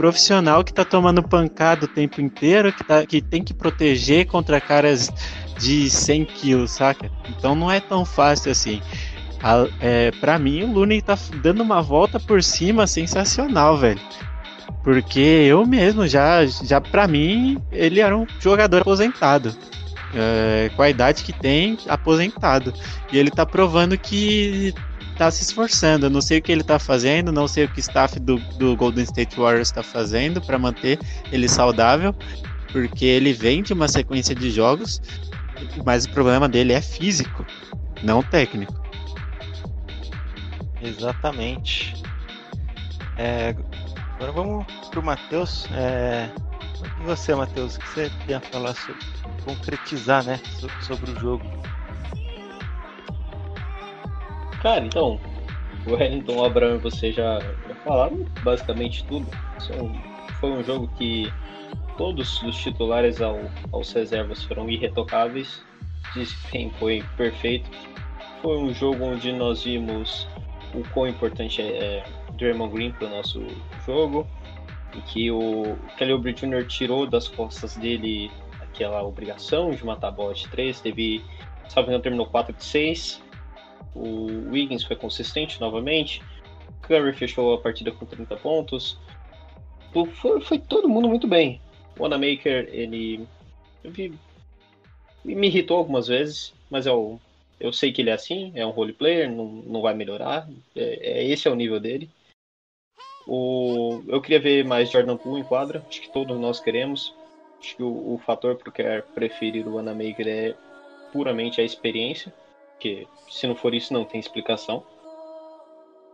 profissional que tá tomando pancada o tempo inteiro, que, tá, que tem que proteger contra caras de 100 quilos, saca? Então não é tão fácil assim. A, é, pra mim, o Looney tá dando uma volta por cima sensacional, velho. Porque eu mesmo, já, já pra mim, ele era um jogador aposentado. É, com a idade que tem, aposentado. E ele tá provando que tá se esforçando. Eu não sei o que ele tá fazendo, não sei o que o staff do, do Golden State Warriors está fazendo para manter ele saudável, porque ele vem de uma sequência de jogos, mas o problema dele é físico, não técnico. Exatamente. É, agora vamos pro Matheus. É, e você, Matheus, o que você tem a falar sobre concretizar, né, sobre o jogo? Cara, então, o Wellington Abraham você já, já falaram basicamente tudo. foi um jogo que todos os titulares ao, aos reservas foram irretocáveis. O desempenho foi perfeito. Foi um jogo onde nós vimos o quão importante é, é Draymond Green para o nosso jogo. E que o Kelly Oubre Jr. tirou das costas dele aquela obrigação de matar a bola de 3. Teve, sabe, não terminou 4 de 6 o Wiggins foi consistente novamente. Curry fechou a partida com 30 pontos. Foi, foi todo mundo muito bem. O Wanamaker, ele. Me irritou algumas vezes, mas eu, eu sei que ele é assim, é um role player, não, não vai melhorar. É, é esse é o nível dele. O, eu queria ver mais Jordan Poole em quadra, acho que todos nós queremos. Acho que o, o fator para o preferir o Wanamaker é puramente a experiência porque se não for isso não tem explicação.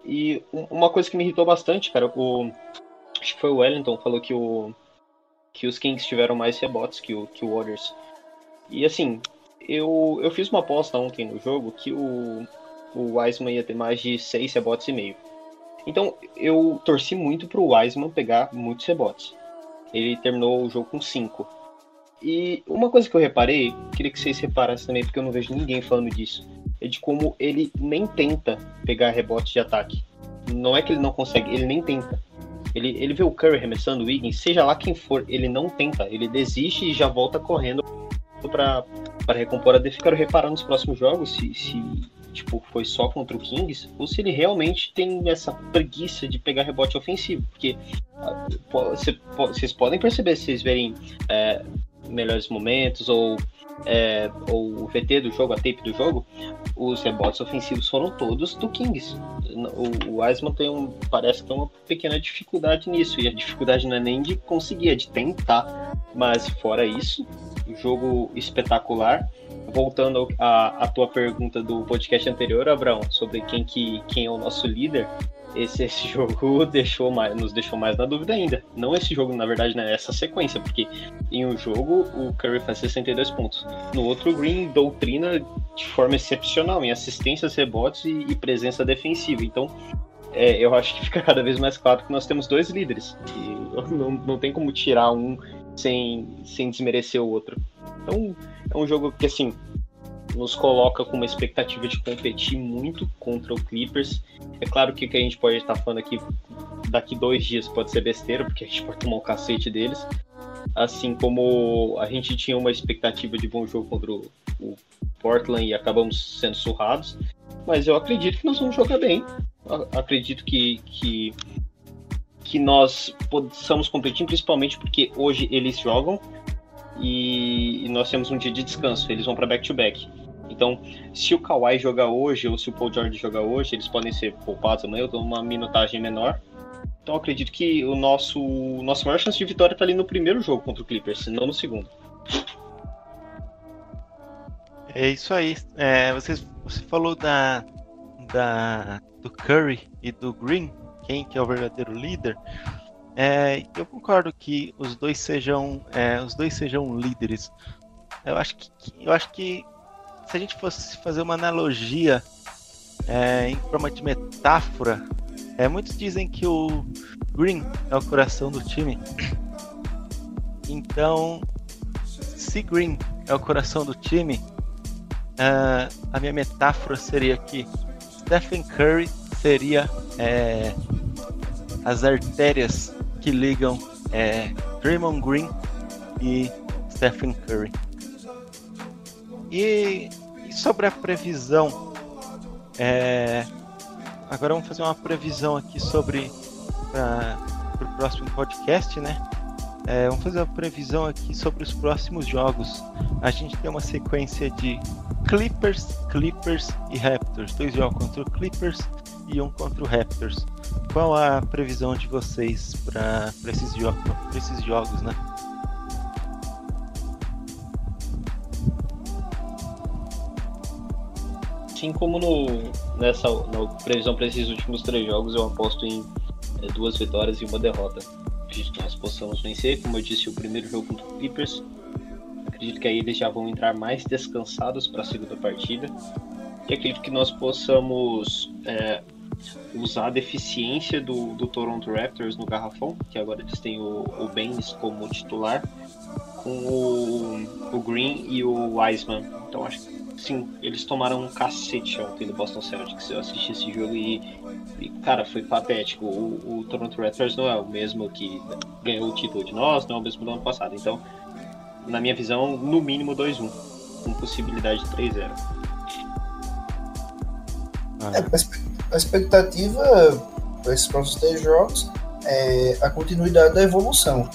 E uma coisa que me irritou bastante, cara, o acho que foi o Wellington falou que o que os Kings tiveram mais rebotes que o que o Warriors. E assim, eu eu fiz uma aposta ontem no jogo que o o Wiseman ia ter mais de 6 rebotes e meio. Então, eu torci muito pro Wiseman pegar muitos rebotes. Ele terminou o jogo com 5. E uma coisa que eu reparei, queria que vocês reparassem também, porque eu não vejo ninguém falando disso, é de como ele nem tenta pegar rebote de ataque. Não é que ele não consegue, ele nem tenta. Ele, ele vê o Curry arremessando o Wiggins, seja lá quem for, ele não tenta, ele desiste e já volta correndo para recompor a defesa. Quero reparar nos próximos jogos se, se tipo, foi só contra o Kings, ou se ele realmente tem essa preguiça de pegar rebote ofensivo. Porque uh, vocês podem perceber se vocês verem é, melhores momentos ou é, o VT do jogo, a tape do jogo, os rebotes ofensivos foram todos do Kings. O, o Wiseman tem um, parece que tem uma pequena dificuldade nisso, e a dificuldade não é nem de conseguir, é de tentar. Mas fora isso, jogo espetacular. Voltando à tua pergunta do podcast anterior, Abraão, sobre quem, que, quem é o nosso líder, esse, esse [laughs] jogo deixou mais, nos deixou mais na dúvida ainda. Não esse jogo, na verdade, né? Essa sequência, porque em um jogo o Curry faz 62 pontos. No outro, o Green doutrina de forma excepcional em assistências, rebotes e, e presença defensiva. Então, é, eu acho que fica cada vez mais claro que nós temos dois líderes. [laughs] Não, não tem como tirar um sem, sem desmerecer o outro. Então, é um jogo que, assim, nos coloca com uma expectativa de competir muito contra o Clippers. É claro que o que a gente pode estar falando aqui daqui dois dias pode ser besteira, porque a gente pode tomar um cacete deles. Assim como a gente tinha uma expectativa de bom jogo contra o, o Portland e acabamos sendo surrados. Mas eu acredito que nós vamos jogar bem. Acredito que, que que nós possamos competir, principalmente porque hoje eles jogam e nós temos um dia de descanso, eles vão para back-to-back. Então, se o Kawhi jogar hoje ou se o Paul George jogar hoje, eles podem ser poupados amanhã, dou uma minutagem menor. Então, acredito que o nosso nossa maior chance de vitória está ali no primeiro jogo contra o Clippers, não no segundo. É isso aí. É, você, você falou da, da do Curry e do Green quem que é o verdadeiro líder, é, eu concordo que os dois sejam é, os dois sejam líderes. Eu acho que, eu acho que se a gente fosse fazer uma analogia é, em forma de metáfora, é, muitos dizem que o Green é o coração do time. Então, se Green é o coração do time, uh, a minha metáfora seria que Stephen Curry seria é, as artérias que ligam é, Draymond Green e Stephen Curry. E, e sobre a previsão, é, agora vamos fazer uma previsão aqui sobre para o próximo podcast, né? É, vamos fazer uma previsão aqui sobre os próximos jogos. A gente tem uma sequência de Clippers, Clippers e Raptors. Dois jogos contra o Clippers e um contra o Raptors. Qual a previsão de vocês para esses, jo esses jogos, né? Assim como no, nessa na previsão para esses últimos três jogos, eu aposto em é, duas vitórias e uma derrota. Acredito que nós possamos vencer, como eu disse, o primeiro jogo contra o Clippers. Acredito que aí eles já vão entrar mais descansados para a segunda partida. E acredito que nós possamos é, usar a deficiência do, do Toronto Raptors no garrafão, que agora eles têm o, o Baines como titular, com o, o Green e o Wiseman. Então acho que sim, eles tomaram um cacete ontem do Boston Celtics. Eu assisti esse jogo e, e cara, foi patético. O, o, Toronto Raptors não é o mesmo que ganhou o título de nós, não é o mesmo do ano passado. Então, na minha visão, no mínimo 2-1, com possibilidade de 3-0. É, a expectativa para esses próximos três jogos é a continuidade da evolução.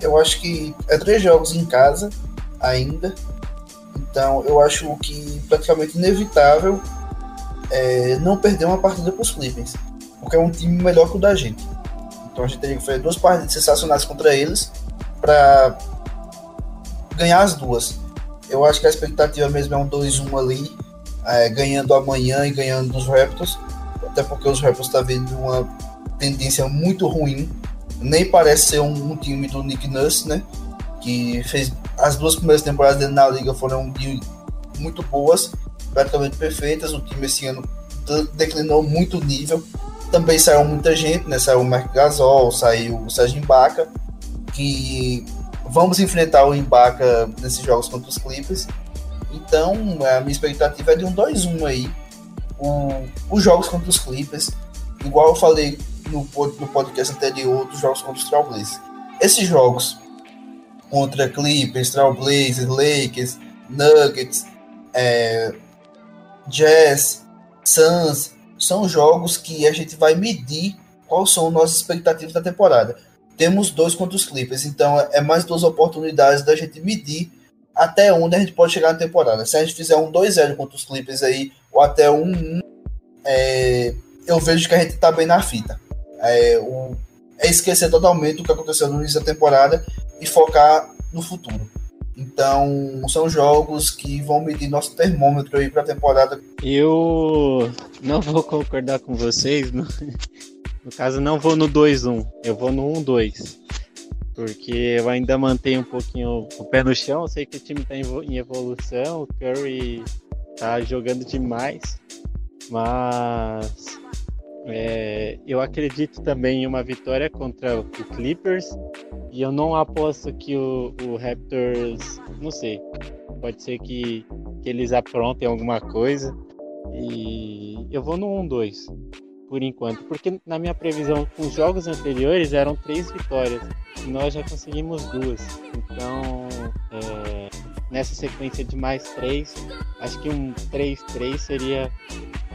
Eu acho que é três jogos em casa ainda, então eu acho que praticamente inevitável é não perder uma partida para os Clippers, porque é um time melhor que o da gente. Então a gente teria que fazer duas partidas sensacionais contra eles para ganhar as duas. Eu acho que a expectativa mesmo é um 2-1 ali, é, ganhando amanhã e ganhando dos Raptors até porque os Raptors estão tá vendo uma tendência muito ruim. Nem parece ser um, um, time do Nick Nurse, né? Que fez as duas primeiras temporadas dele na liga foram muito boas, praticamente perfeitas. O time esse ano declinou muito o nível. Também saiu muita gente, né? Saiu o Mark Gasol, saiu o Sérgio Ibaka, que vamos enfrentar o Ibaka nesses jogos contra os Clippers. Então, a minha expectativa é de um 2-1 aí os jogos contra os Clippers, igual eu falei no, no podcast anterior dos jogos contra os Trailblazers. Esses jogos contra Clippers, Trailblazers, Lakers, Nuggets, é, Jazz, Suns, são jogos que a gente vai medir quais são nossas expectativas da temporada. Temos dois contra os Clippers, então é mais duas oportunidades da gente medir até onde a gente pode chegar na temporada. Se a gente fizer um 2-0 contra os Clippers aí, ou até um 1 é, eu vejo que a gente tá bem na fita. É, o, é esquecer totalmente o que aconteceu no início da temporada e focar no futuro. Então, são jogos que vão medir nosso termômetro aí para a temporada. Eu não vou concordar com vocês. No, no caso, não vou no 2-1. Eu vou no 1-2. Porque eu ainda mantenho um pouquinho o pé no chão. Eu sei que o time está em evolução. O Curry tá jogando demais. Mas é, eu acredito também em uma vitória contra o Clippers e eu não aposto que o, o Raptors, não sei, pode ser que, que eles aprontem alguma coisa e eu vou no 1-2 por enquanto, porque na minha previsão com os jogos anteriores eram três vitórias e nós já conseguimos duas, então é, nessa sequência de mais três, acho que um 3-3 seria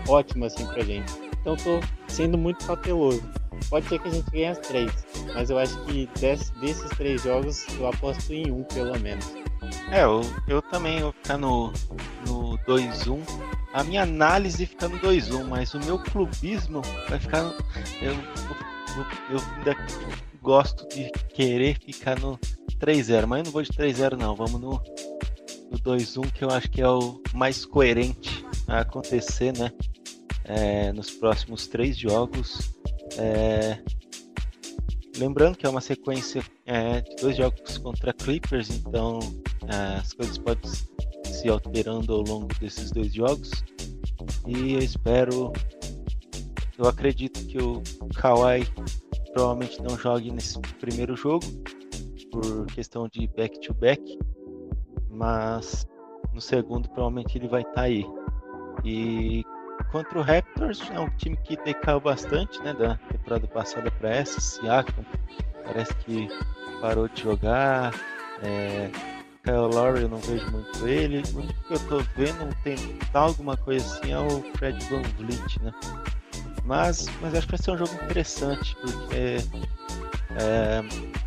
ótimo assim pra gente. Então tô sendo muito cauteloso. Pode ser que a gente ganhe as três, mas eu acho que des, desses três jogos eu aposto em um pelo menos. É, eu, eu também vou ficar no, no 2-1. A minha análise fica no 2-1, mas o meu clubismo vai ficar. No, eu, eu, eu ainda gosto de querer ficar no 3-0, mas eu não vou de 3-0 não. Vamos no, no 2-1, que eu acho que é o mais coerente a acontecer, né? é, nos próximos três jogos. É, lembrando que é uma sequência é, de dois jogos contra Clippers, então é, as coisas podem se alterando ao longo desses dois jogos. E eu espero, eu acredito que o Kawhi provavelmente não jogue nesse primeiro jogo por questão de back-to-back, -back, mas no segundo provavelmente ele vai estar tá aí. E contra o Raptors, é um time que decaiu bastante, né, da temporada passada para essa. Siakam parece que parou de jogar. É, Kyle Lowry eu não vejo muito ele. O único que eu tô vendo tentar alguma coisa assim é o Fred Van Vliet, né? Mas, mas acho que vai ser um jogo interessante, porque é,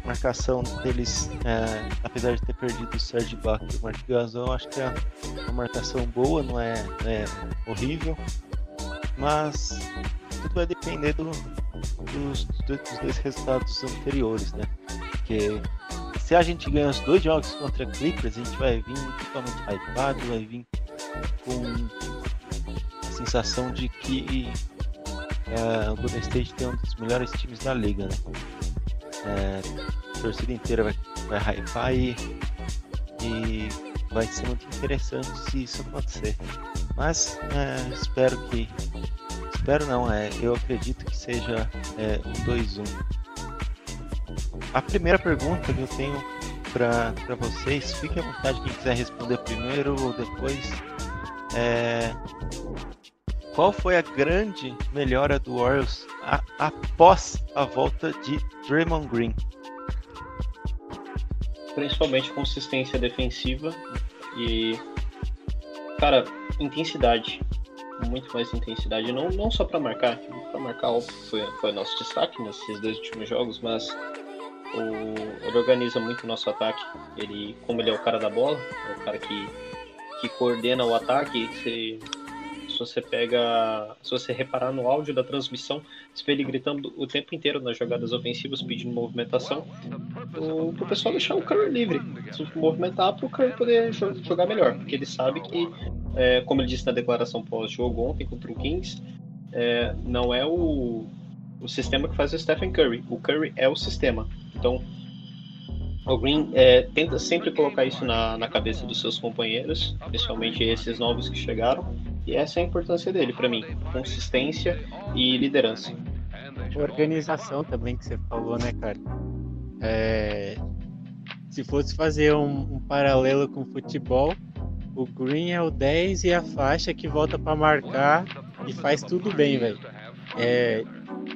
marcação deles, é, apesar de ter perdido o Serge Bach e o Mark Gasol, acho que é uma marcação boa, não é, é horrível mas tudo vai depender do, dos, dos, dois resultados anteriores, né? Porque se a gente ganhar os dois jogos contra Clippers, a gente vai vir totalmente hypado, vai vir com a sensação de que é, o Golden State tem um dos melhores times da liga, né? É, a torcida inteira vai, vai hypar e, e vai ser muito interessante se isso acontecer. Mas é, espero que. Espero não, é, eu acredito que seja é, um 2-1. A primeira pergunta que eu tenho para vocês, fique à vontade quem quiser responder primeiro ou depois. É, qual foi a grande melhora do Warriors a, após a volta de Draymond Green? Principalmente consistência defensiva e cara, intensidade. Muito mais intensidade. Não, não só para marcar. para marcar, foi, foi nosso destaque nesses dois últimos jogos, mas o, ele organiza muito o nosso ataque. Ele, como ele é o cara da bola, é o cara que, que coordena o ataque, você você pega, se você reparar no áudio da transmissão, você vê ele gritando o tempo inteiro nas jogadas ofensivas, pedindo movimentação, o pessoal deixar o Curry livre, se movimentar para o Curry poder jogar melhor, porque ele sabe que, é, como ele disse na declaração pós-jogo ontem contra o Kings, é, não é o, o sistema que faz o Stephen Curry, o Curry é o sistema. Então, o Green é, tenta sempre colocar isso na, na cabeça dos seus companheiros, especialmente esses novos que chegaram, e essa é a importância dele para mim: consistência e liderança. Organização também que você falou, né, cara? É... Se fosse fazer um, um paralelo com futebol, o Green é o 10 e a faixa que volta para marcar e faz tudo bem, velho. É,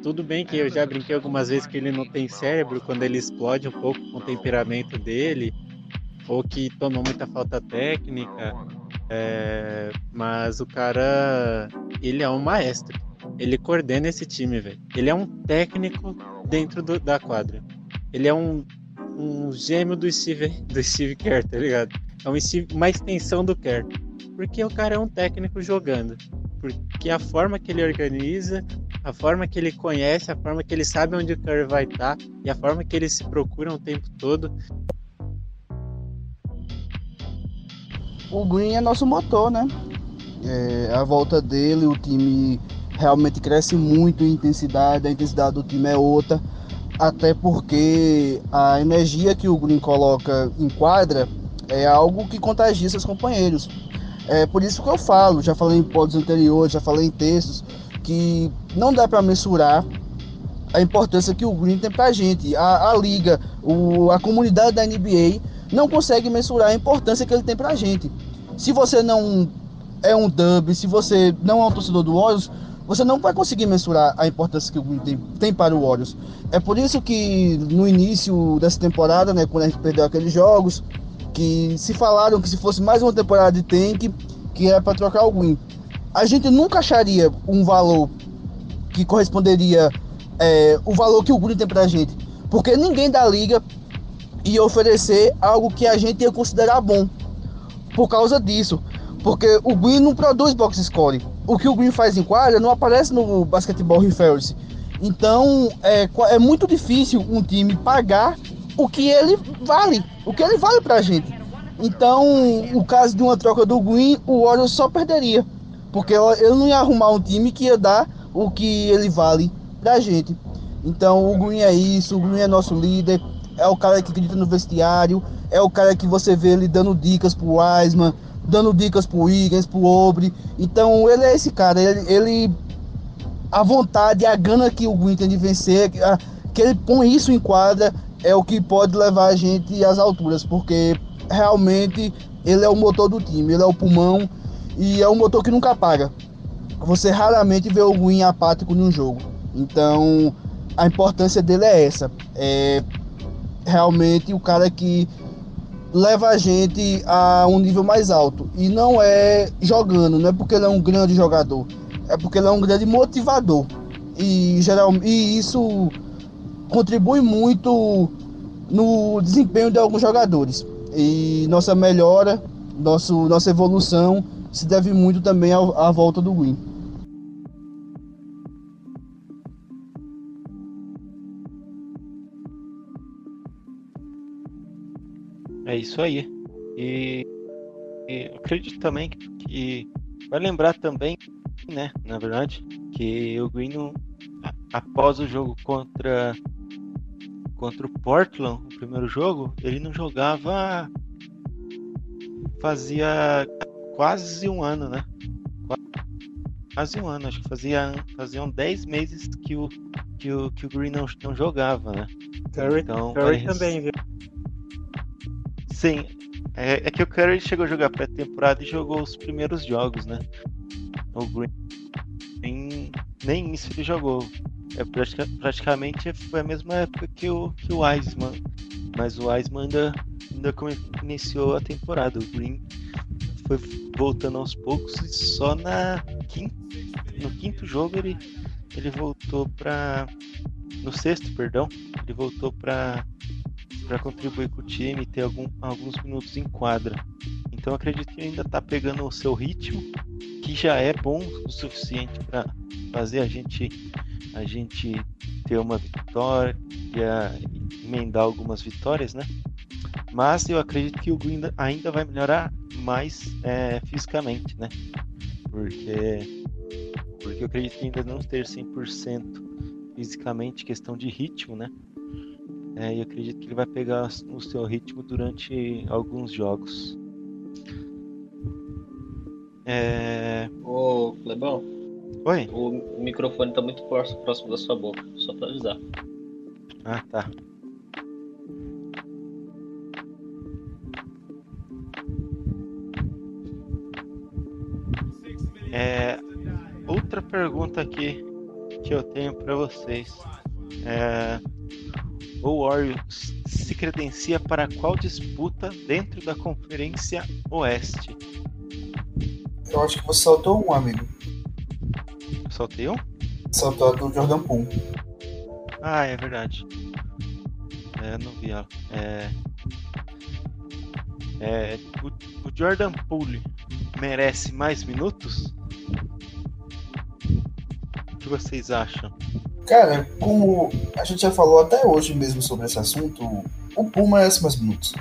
tudo bem que eu já brinquei algumas vezes que ele não tem cérebro quando ele explode um pouco com o temperamento dele, ou que tomou muita falta técnica, é, mas o cara, ele é um maestro. Ele coordena esse time, velho. Ele é um técnico dentro do, da quadra. Ele é um, um gêmeo do Steve, do Steve Kerr, tá ligado? é uma extensão do Kerr. Porque o cara é um técnico jogando. Porque a forma que ele organiza, a forma que ele conhece, a forma que ele sabe onde o Curry vai estar tá, e a forma que eles se procuram o tempo todo. O Green é nosso motor, né? É, a volta dele, o time realmente cresce muito em intensidade, a intensidade do time é outra, até porque a energia que o Green coloca em quadra é algo que contagia seus companheiros. É por isso que eu falo, já falei em pods anteriores, já falei em textos, que não dá para mensurar a importância que o Green tem para a gente. A liga, o, a comunidade da NBA não consegue mensurar a importância que ele tem para a gente. Se você não é um dub, se você não é um torcedor do Warriors, você não vai conseguir mensurar a importância que o Green tem, tem para o Warriors. É por isso que no início dessa temporada, né, quando a gente perdeu aqueles jogos, que se falaram que se fosse mais uma temporada de tank, que era para trocar o Green a gente nunca acharia um valor que corresponderia é, o valor que o Green tem pra gente. Porque ninguém da liga ia oferecer algo que a gente ia considerar bom. Por causa disso. Porque o Green não produz box score. O que o Green faz em quadra não aparece no Basketball Reference. Então é, é muito difícil um time pagar o que ele vale. O que ele vale pra gente. Então, o caso de uma troca do Green, o Warriors só perderia. Porque eu não ia arrumar um time que ia dar o que ele vale pra gente. Então o Green é isso, o Green é nosso líder, é o cara que acredita no vestiário, é o cara que você vê ele dando dicas pro Wiseman, dando dicas pro Higgins, pro Obre. Então ele é esse cara, ele, ele a vontade, a gana que o Green tem de vencer, a, que ele põe isso em quadra, é o que pode levar a gente às alturas, porque realmente ele é o motor do time, ele é o pulmão e é um motor que nunca apaga. Você raramente vê o ruim apático num jogo. Então, a importância dele é essa. É realmente o cara que leva a gente a um nível mais alto. E não é jogando, não é porque ele é um grande jogador, é porque ele é um grande motivador. E, geral, e isso contribui muito no desempenho de alguns jogadores. E nossa melhora, nosso, nossa evolução se deve muito também à volta do Green. É isso aí. E, e acredito também que, que, vai lembrar também, né, na verdade, que o Green após o jogo contra contra o Portland, o primeiro jogo, ele não jogava fazia quase um ano, né? Quase um ano, acho que fazia, faziam 10 meses que o, que o, que o Green não, não jogava, né? Curry, então, Curry também, viu? Sim, é, é, que o Curry chegou a jogar pré-temporada e jogou os primeiros jogos, né? O Green nem, nem isso ele jogou. É, praticamente foi a mesma época que o, que o Wiseman. Mas o Wiseman ainda, ainda iniciou a temporada. O Green foi voltando aos poucos e só na quinta, no quinto jogo ele, ele voltou para no sexto, perdão, ele voltou para para contribuir com o time e ter algum, alguns minutos em quadra. Então acredito que ainda está pegando o seu ritmo, que já é bom o suficiente para fazer a gente a gente ter uma vitória, emendar algumas vitórias, né? Mas eu acredito que o Green ainda vai melhorar mais é, fisicamente, né? Porque, porque eu acredito que ainda não ter 100% fisicamente, questão de ritmo, né? É, e acredito que ele vai pegar o seu ritmo durante alguns jogos. É... Ô, Lebão. Oi? O microfone tá muito próximo da sua boca, só pra avisar. Ah, tá. É, outra pergunta aqui que eu tenho para vocês. É, o Warriors se credencia para qual disputa dentro da Conferência Oeste? Eu acho que você saltou um, amigo. Saltei um? Saltou a do Jordan Poole. Ah, é verdade. É, não vi ela. É... É, o, o Jordan Poole merece mais minutos? O que vocês acham? Cara, como a gente já falou até hoje mesmo sobre esse assunto, o Poole merece mais minutos.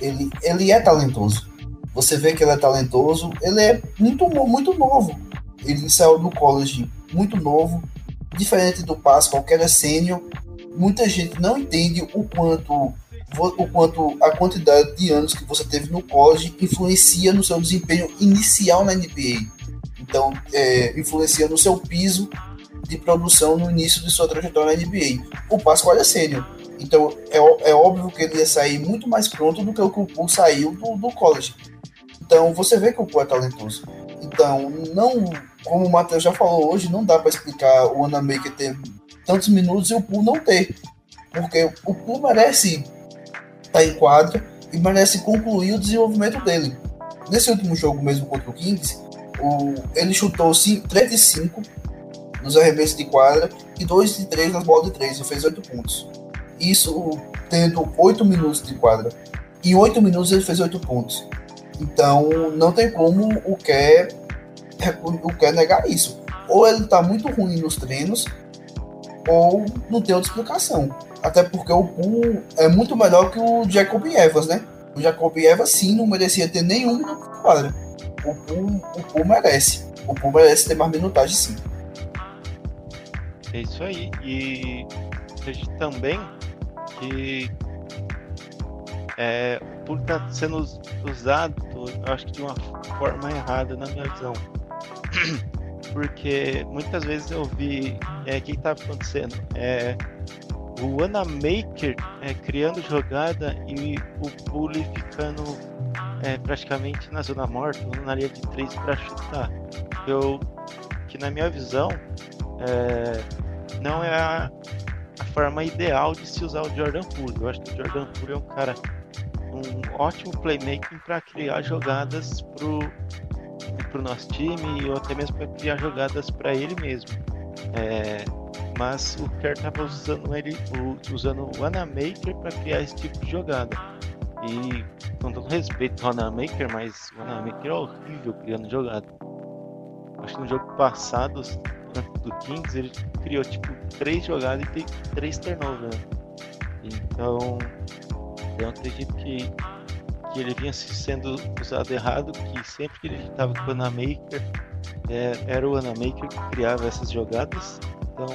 Ele, ele é talentoso. Você vê que ele é talentoso, ele é muito, muito novo. Ele saiu do college muito novo, diferente do Pascal, que era sênior. Muita gente não entende o quanto o quanto a quantidade de anos que você teve no college influencia no seu desempenho inicial na NBA. Então, é, influencia no seu piso de produção no início de sua trajetória na NBA. O Pascoal é sênior. Então, é, é óbvio que ele ia sair muito mais pronto do que o que o Poole saiu do, do college. Então, você vê que o Poole é talentoso. Então, não, como o Matheus já falou hoje, não dá para explicar o Anamaker ter tantos minutos e o Poole não ter. Porque o Poole merece tá em quadra e merece concluir o desenvolvimento dele. Nesse último jogo mesmo contra o Kings, o, ele chutou 3 de 5 nos arremessos de quadra e 2 de 3 nas bolas de 3 e fez 8 pontos. Isso tendo 8 minutos de quadra. Em 8 minutos ele fez 8 pontos. Então não tem como o Kerr, o Kerr negar isso. Ou ele está muito ruim nos treinos, ou não tem outra explicação. Até porque o Poole é muito melhor que o Jacob Evans, né? O Jacob Evans sim não merecia ter nenhum minuto quadra. O Poole, o Poole merece. O Poole merece ter mais minutagem sim. É isso aí. E vejo também que é, o Poole está sendo usado, acho que de uma forma errada na minha visão. [clears throat] Porque muitas vezes eu vi é, o que está acontecendo. É, o Anamaker é, criando jogada e o Bully ficando é, praticamente na zona morta, na linha de três para chutar. Eu, que na minha visão, é, não é a, a, forma ideal de se usar o Jordan Poole. Eu acho que o Jordan Poole é um cara, um ótimo playmaking para criar jogadas pro pro nosso time ou até mesmo para criar jogadas para ele mesmo. É, mas o Kerr estava usando ele, usando o Anamaker para criar esse tipo de jogada. E com todo respeito ao Anamaker, mas o Anamaker é horrível criando jogada. Acho que no jogo passado do Kings ele criou tipo três jogadas e tem três turnovers. Né? Então eu acredito que, que ele vinha sendo usado errado, que sempre que ele estava com o Anamaker é, era o Anamaker que criava essas jogadas. Então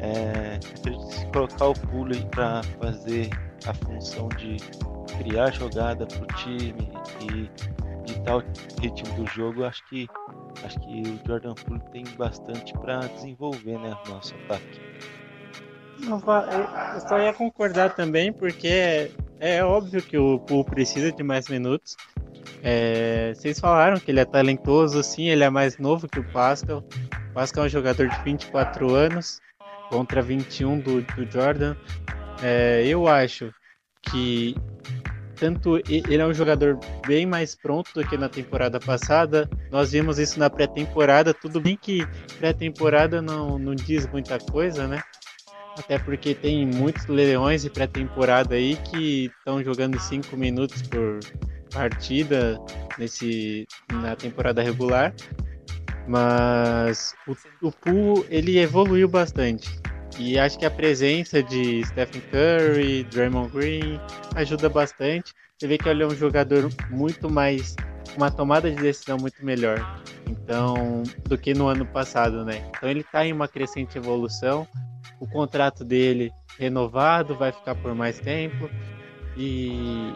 é, se colocar o pulo para fazer a função de criar jogada para o time e ditar o ritmo do jogo, acho que acho que o Jordan Poole tem bastante para desenvolver, né, nosso ataque. Eu só ia concordar também, porque é, é óbvio que o Poole precisa de mais minutos. É, vocês falaram que ele é talentoso, sim, ele é mais novo que o Pascal. O Pascal é um jogador de 24 anos contra 21 do, do Jordan. É, eu acho que tanto ele é um jogador bem mais pronto do que na temporada passada. Nós vimos isso na pré-temporada. Tudo bem que pré-temporada não, não diz muita coisa, né? Até porque tem muitos leões de pré-temporada aí que estão jogando 5 minutos por partida nesse, na temporada regular. Mas o, o pool ele evoluiu bastante. E acho que a presença de Stephen Curry, Draymond Green ajuda bastante. Você vê que ele é um jogador muito mais uma tomada de decisão muito melhor. Então, do que no ano passado, né? Então ele está em uma crescente evolução. O contrato dele renovado vai ficar por mais tempo. E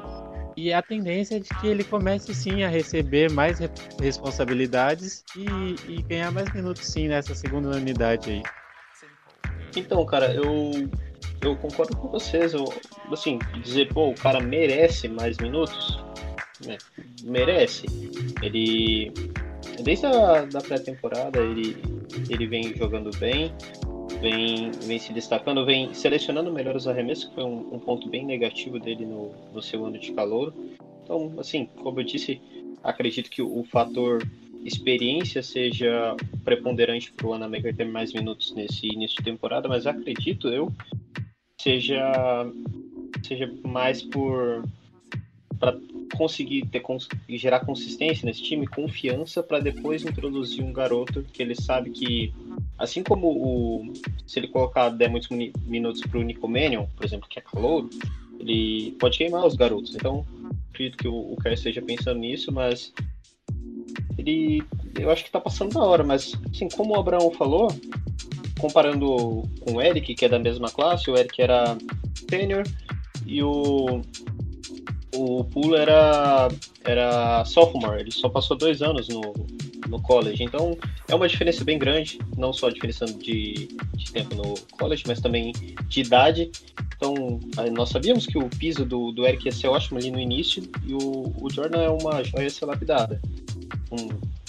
e a tendência é de que ele comece sim a receber mais re responsabilidades e, e, ganhar mais minutos sim nessa segunda unidade aí. Então, cara, eu, eu concordo com vocês. Eu, assim, dizer, pô, o cara merece mais minutos, né? merece. Ele, desde a da pré-temporada, ele, ele vem jogando bem vem, vem se destacando, vem selecionando melhor os arremessos, que foi um, um ponto bem negativo dele no, no seu ano de calor. Então, assim, como eu disse, acredito que o, o fator experiência seja preponderante para o Anamaker ter mais minutos nesse início de temporada, mas acredito eu seja seja mais por para conseguir ter gerar consistência nesse time, confiança para depois introduzir um garoto que ele sabe que assim como o se ele colocar der muitos minutos para o Nicomanion, por exemplo, que é calor, ele pode queimar os garotos. Então, acredito que o, o Kerr esteja pensando nisso, mas ele eu acho que está passando da hora, mas assim, como o Abraão falou, comparando com o Eric, que é da mesma classe, o Eric era senior e o o Poole era, era sophomore, ele só passou dois anos no, no college, então é uma diferença bem grande, não só a diferença de, de tempo no college, mas também de idade. Então, nós sabíamos que o piso do, do Eric ia ser ótimo ali no início e o, o Jordan é uma joia ser lapidada.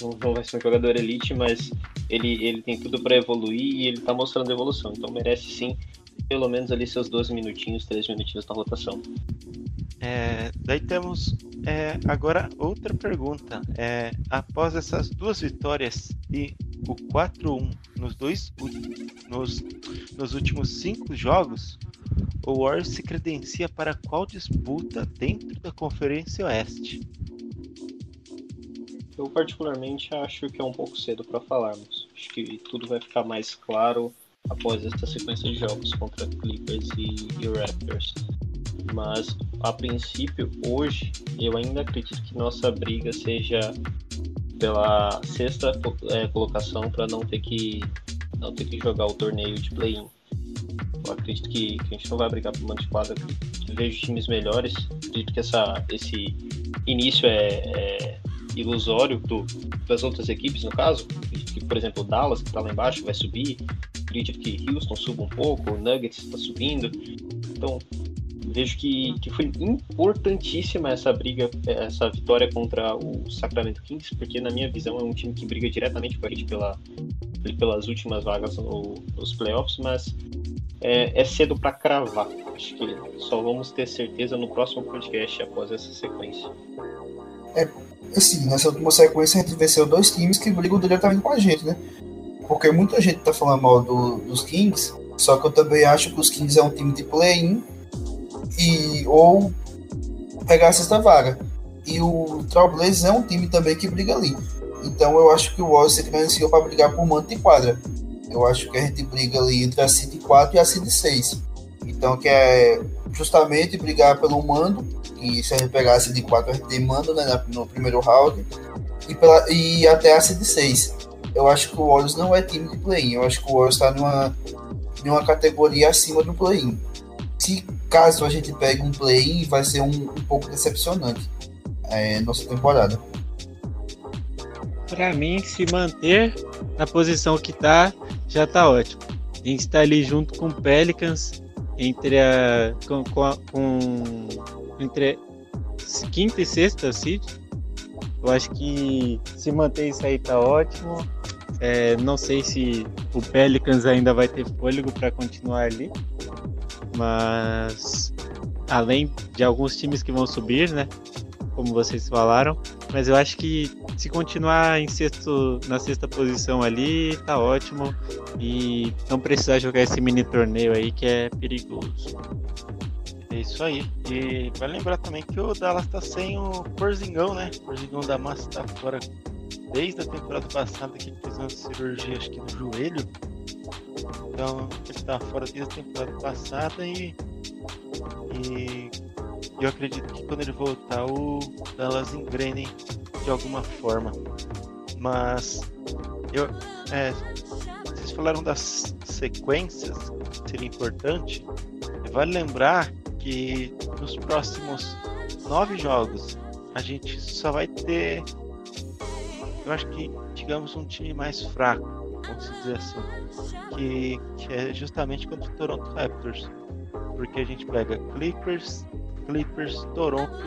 Não vai ser um jogador elite, mas ele, ele tem tudo para evoluir e ele está mostrando evolução. Então merece sim pelo menos ali seus 12 minutinhos, 3 minutinhos na rotação. É, daí temos é, agora outra pergunta. É, após essas duas vitórias e o 4-1 nos dois nos, nos últimos cinco jogos, o Warriors se credencia para qual disputa dentro da Conferência Oeste? Eu particularmente acho que é um pouco cedo para falarmos. Acho que tudo vai ficar mais claro após essa sequência de jogos contra Clippers e, e Raptors. Mas a princípio, hoje, eu ainda acredito que nossa briga seja pela sexta é, colocação para não ter que não ter que jogar o torneio de play-in. Eu acredito que, que, a gente não vai brigar por mando de quadra. Vejo times melhores. Acredito que essa, esse início é, é ilusório do, das outras equipes, no caso. Que, por exemplo, o Dallas, que está lá embaixo, vai subir. Acredito que Houston suba um pouco, o Nuggets está subindo. Então, vejo que, que foi importantíssima essa briga, essa vitória contra o Sacramento Kings, porque na minha visão é um time que briga diretamente com a gente pela, pelas últimas vagas no, nos playoffs, mas é, é cedo para cravar. Acho que só vamos ter certeza no próximo podcast após essa sequência. É, assim, nessa última sequência a gente venceu dois times que brigam diretamente com a gente, né? Porque muita gente tá falando mal do, dos Kings, só que eu também acho que os Kings é um time de play-in e ou pegar a sexta vaga. E o Trailblazers é um time também que briga ali. Então eu acho que o Warriors se para brigar por manto de quadra. Eu acho que a gente briga ali entre a Cid 4 e a Cid 6. Então que é justamente brigar pelo mando, e se a gente pegar a Cid 4 a mando né, no primeiro round, e, pela, e até a Cid 6. Eu acho que o Warriors não é time de play-in, eu acho que o Warriors está numa, numa categoria acima do play-in se caso a gente pegue um play vai ser um, um pouco decepcionante é, nossa temporada. Para mim, se manter na posição que tá, já tá ótimo. A gente tá ali junto com Pelicans, entre a. com, com, a, com entre quinta e sexta seed. Eu acho que se manter isso aí tá ótimo. É, não sei se o Pelicans ainda vai ter fôlego para continuar ali mas além de alguns times que vão subir, né? Como vocês falaram, mas eu acho que se continuar em sexto, na sexta posição ali, tá ótimo e não precisar jogar esse mini torneio aí que é perigoso. É isso aí. E vai lembrar também que o Dallas tá sem o Porzingão, né? O Porzingão da Massa tá fora desde a temporada passada que ele fez uma cirurgia acho que no joelho. Então ele está fora desde a temporada passada e, e eu acredito que quando ele voltar o Dallas engrene de alguma forma. Mas eu, é, vocês falaram das sequências, seria importante. Vale lembrar que nos próximos nove jogos a gente só vai ter, eu acho que digamos um time mais fraco vamos dizer assim, que, que é justamente contra o Toronto Raptors, porque a gente pega Clippers, Clippers, Toronto,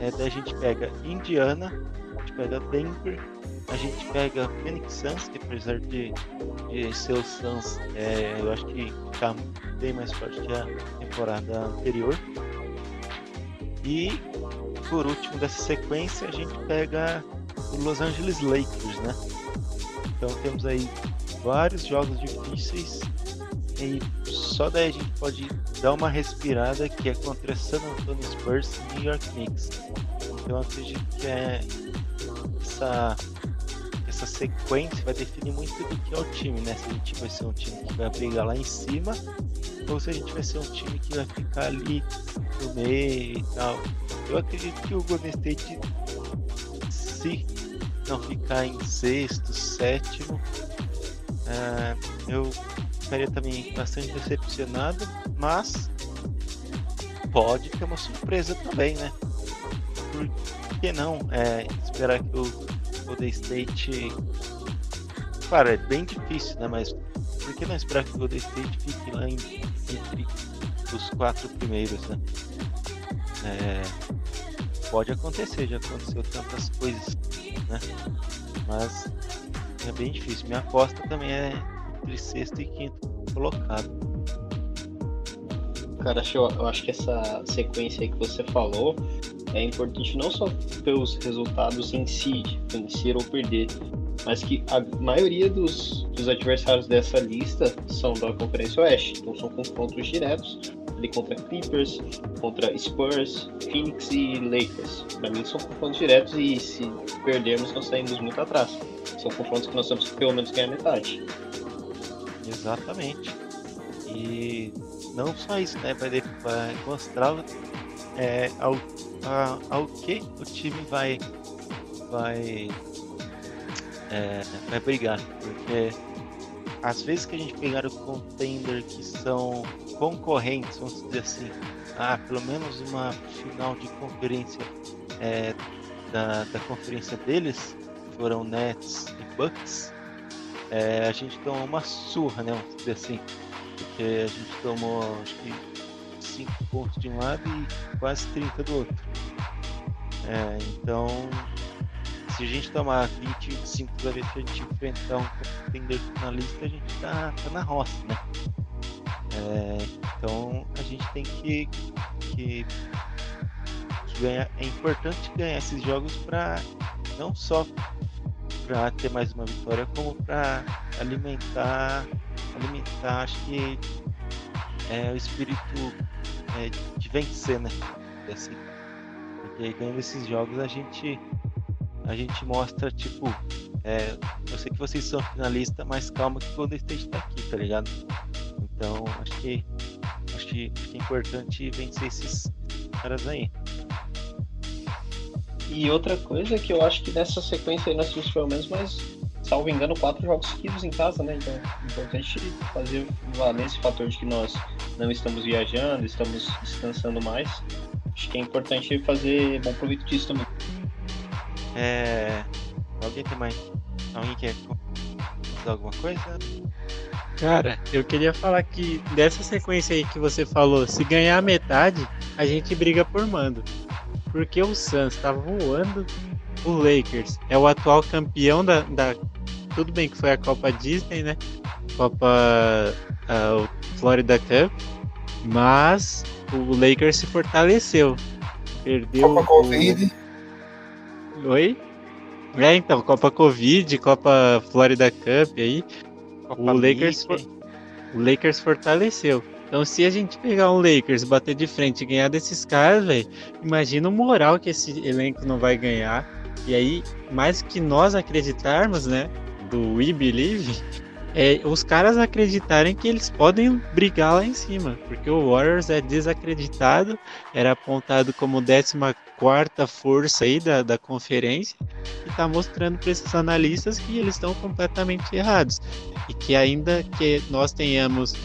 é, daí a gente pega Indiana, a gente pega Denver, a gente pega Phoenix Suns, que apesar de, de ser o Suns, é, eu acho que está bem mais forte que a temporada anterior. E por último dessa sequência a gente pega o Los Angeles Lakers, né? Então temos aí vários jogos difíceis e só daí a gente pode dar uma respirada que é contra San Antonio Spurs e New York Knicks. Então eu acredito que é essa, essa sequência vai definir muito do que é o time, né? Se a gente vai ser um time que vai brigar lá em cima ou se a gente vai ser um time que vai ficar ali no meio e tal. Eu acredito que o Golden State, se não ficar em sexto, sétimo, uh, eu ficaria também bastante decepcionado, mas pode ter uma surpresa também, né? Por que não é, esperar que o Golden State. Claro, é bem difícil, né? Mas por que não esperar que o Golden State fique lá em, entre os quatro primeiros, né? É, pode acontecer, já aconteceu tantas coisas, né? Mas é bem difícil. Minha aposta também é entre sexto e quinto colocado. Cara, eu acho que essa sequência aí que você falou é importante não só pelos resultados em si, vencer ou perder, mas que a maioria dos, dos adversários dessa lista são da Conferência Oeste, então são confrontos diretos ali contra Clippers, contra Spurs, Phoenix e Lakers. Para mim são confrontos diretos e se perdermos nós saímos muito atrás. São confrontos que nós temos que pelo menos ganhar metade. Exatamente. E não só isso, né? Vai, vai mostrar é, a, ao que o time vai vai é, vai brigar, porque às vezes que a gente pegar o contender que são concorrentes, vamos dizer assim, ah, pelo menos uma final de conferência é, da, da conferência deles, foram Nets e Bucks, é, a gente tomou uma surra, né? Vamos dizer assim. Porque a gente tomou acho que 5 pontos de um lado e quase 30 do outro. É, então se a gente tomar 25 toda vez que a gente enfrentar um contender finalista, a gente tá, tá na roça, né? É, então a gente tem que, que, que ganhar. É importante ganhar esses jogos para não só para ter mais uma vitória, como para alimentar, alimentar, acho que é o espírito é, de vencer, né? Assim, porque ganhando esses jogos a gente a gente mostra, tipo, é, eu sei que vocês são finalistas, mas calma que o Golden State tá aqui, tá ligado? Então, acho que acho que, acho que é importante vencer esses caras aí. E outra coisa que eu acho que nessa sequência aí nós temos pelo menos mais, salvo engano, quatro jogos seguidos em casa, né? Então é importante fazer valer esse fator de que nós não estamos viajando, estamos descansando mais. Acho que é importante fazer bom proveito disso também. É. Alguém tem mais. Alguém quer fazer alguma coisa? Cara, eu queria falar que dessa sequência aí que você falou, se ganhar a metade, a gente briga por mando. Porque o Suns tá voando, o Lakers é o atual campeão da, da. Tudo bem que foi a Copa Disney, né? Copa uh, Florida Cup. Mas o Lakers se fortaleceu. Perdeu. Copa o... Covid. Oi? É, então, Copa Covid, Copa Florida Cup aí. Copa o Lakers, Mickey. o Lakers fortaleceu. Então, se a gente pegar um Lakers, bater de frente e ganhar desses caras, velho, imagina o moral que esse elenco não vai ganhar. E aí, mais que nós acreditarmos, né, do We Believe, é os caras acreditarem que eles podem brigar lá em cima. Porque o Warriors é desacreditado, era apontado como 14 quarta força aí da, da conferência e está mostrando para esses analistas que eles estão completamente errados e que ainda que nós tenhamos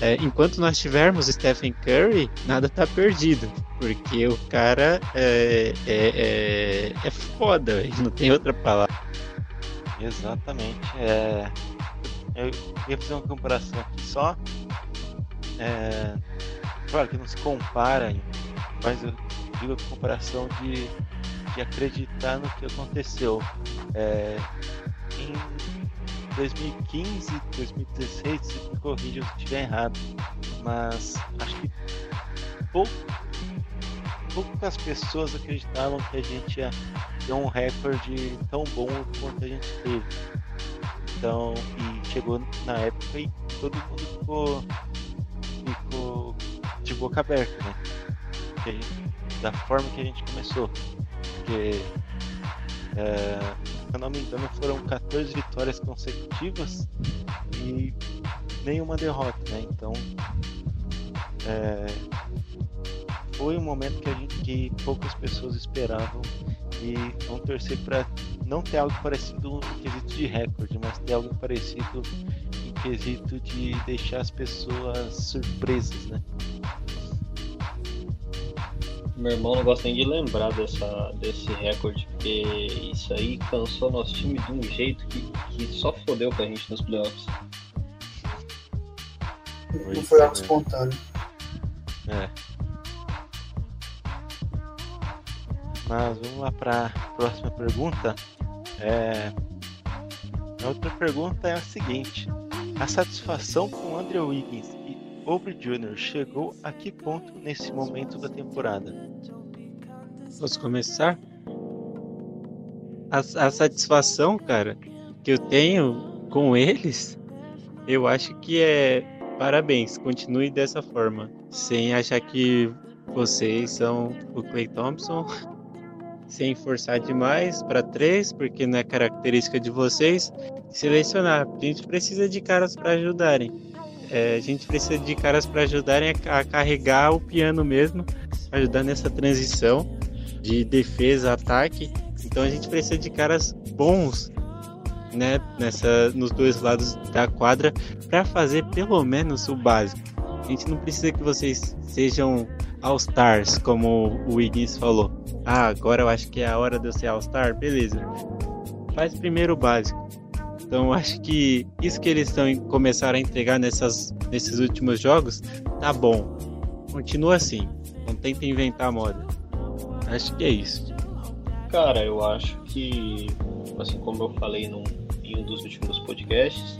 é, enquanto nós tivermos Stephen Curry, nada tá perdido. Porque o cara é, é, é, é foda, não tem outra palavra. Exatamente. É, eu ia fazer uma comparação aqui só. É, claro que não se compara, mas eu digo a comparação de, de acreditar no que aconteceu. É, em 2015, 2016, se me corrija se estiver errado, mas acho que pou, poucas pessoas acreditavam que a gente ia ter um recorde tão bom quanto a gente teve. Então, e chegou na época e todo mundo ficou ficou de boca aberta, né? Gente, da forma que a gente começou. Porque, é, se eu não me engano, foram 14 vitórias consecutivas e nenhuma derrota, né? Então, é, foi um momento que, a gente, que poucas pessoas esperavam e vão torcer para não ter algo parecido em quesito de recorde, mas ter algo parecido em quesito de deixar as pessoas surpresas, né? Meu irmão não gosta nem de lembrar dessa, desse recorde, porque isso aí cansou nosso time de um jeito que, que só fodeu pra gente nos playoffs. Não foi algo espontâneo. É. Mas vamos lá para a próxima pergunta. É... A outra pergunta é a seguinte: A satisfação com Andrew Wiggins e Aubrey Jr. chegou a que ponto nesse momento da temporada? Posso começar? A, a satisfação, cara, que eu tenho com eles, eu acho que é parabéns, continue dessa forma, sem achar que vocês são o Clay Thompson sem forçar demais para três, porque não é característica de vocês. Selecionar. A gente precisa de caras para ajudarem. É, a gente precisa de caras para ajudarem a, a, carregar o piano mesmo, ajudar nessa transição de defesa, ataque. Então a gente precisa de caras bons, né, nessa, nos dois lados da quadra, para fazer pelo menos o básico. A gente não precisa que vocês sejam All-Stars, como o Wiggins falou. Ah, agora eu acho que é a hora de eu ser All-Star, beleza. Faz primeiro o básico. Então acho que isso que eles estão começaram a entregar nessas, nesses últimos jogos tá bom. Continua assim. Não tenta inventar moda. Acho que é isso. Cara, eu acho que, assim como eu falei num, em um dos últimos podcasts,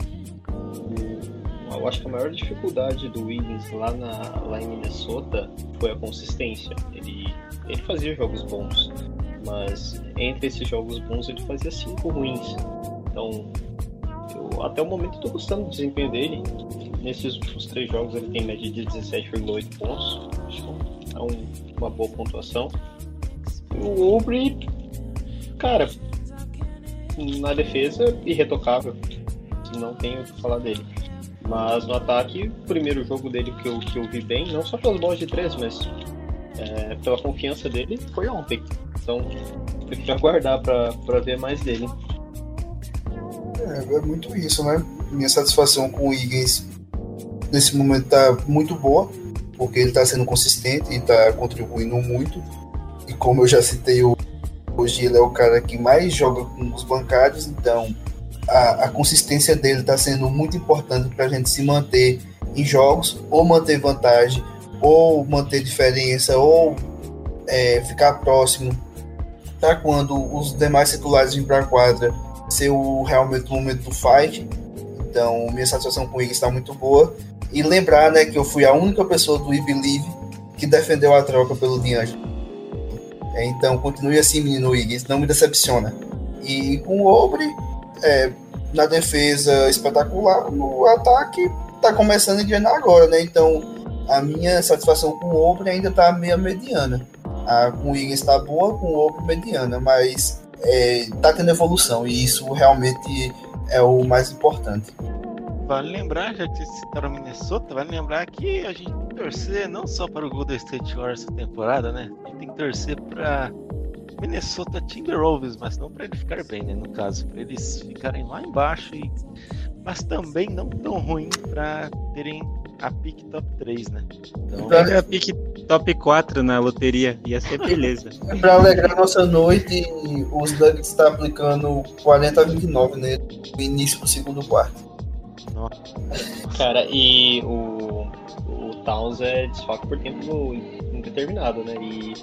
eu acho que a maior dificuldade do Wiggins lá, na, lá em Minnesota foi a consistência. Ele, ele fazia jogos bons, mas entre esses jogos bons ele fazia cinco ruins. Então, eu, até o momento estou gostando do desempenho dele. Nesses últimos três jogos ele tem média de 17,8 pontos. É um, uma boa pontuação. O Aubrey, cara, na defesa, irretocável. Não tenho o que falar dele. Mas no ataque, o primeiro jogo dele que eu, que eu vi bem, não só pelas bolas de três, mas é, pela confiança dele, foi ontem. Então, tem que [laughs] aguardar para ver mais dele. É, é muito isso, né? Minha satisfação com o Higgins nesse momento tá muito boa, porque ele tá sendo consistente e tá contribuindo muito. E como eu já citei, hoje ele é o cara que mais joga com os bancários, então a, a consistência dele está sendo muito importante para a gente se manter em jogos, ou manter vantagem, ou manter diferença, ou é, ficar próximo para quando os demais titulares vêm para a quadra ser o, realmente o momento do fight. Então, minha satisfação com ele está muito boa. E lembrar né, que eu fui a única pessoa do We Believe que defendeu a troca pelo D'Angelo. É, então, continue assim, menino Wiggins, não me decepciona. E com o Obre, é, na defesa espetacular, no ataque tá começando a engrenar agora, né? Então a minha satisfação com o Obre ainda tá meio mediana. A, com o Higgins tá boa, com o Obre mediana, mas é, tá tendo evolução e isso realmente é o mais importante. Vale lembrar, já que vocês citaram Minnesota, vale lembrar que a gente tem que torcer não só para o Golden State Warriors essa temporada, né? A gente tem que torcer para Minnesota Timberwolves, mas não para ele ficar bem, né? No caso, para eles ficarem lá embaixo, e... mas também não tão ruim para terem a pick top 3, né? Então... Pra... A pick top 4 na loteria, ia ser beleza. [laughs] para alegrar nossa noite, os Nuggets estão tá aplicando 40 a 29 né, no início do segundo quarto. Nossa. Cara, e o, o Towns é desfoque por tempo indeterminado, né? E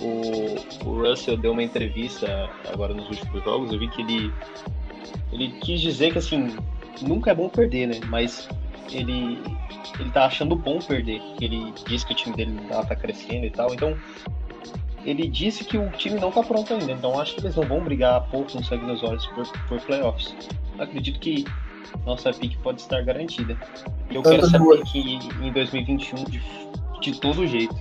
o, o Russell deu uma entrevista agora nos últimos jogos, eu vi que ele, ele quis dizer que assim, nunca é bom perder, né? Mas ele, ele tá achando bom perder. Ele disse que o time dele tá, tá crescendo e tal. Então, ele disse que o time não tá pronto ainda. Então, acho que eles não vão brigar pouco no sangue nos olhos por, por playoffs. acredito que nossa pique pode estar garantida. Eu Tanto quero essa do- pique em 2021 de, de todo jeito.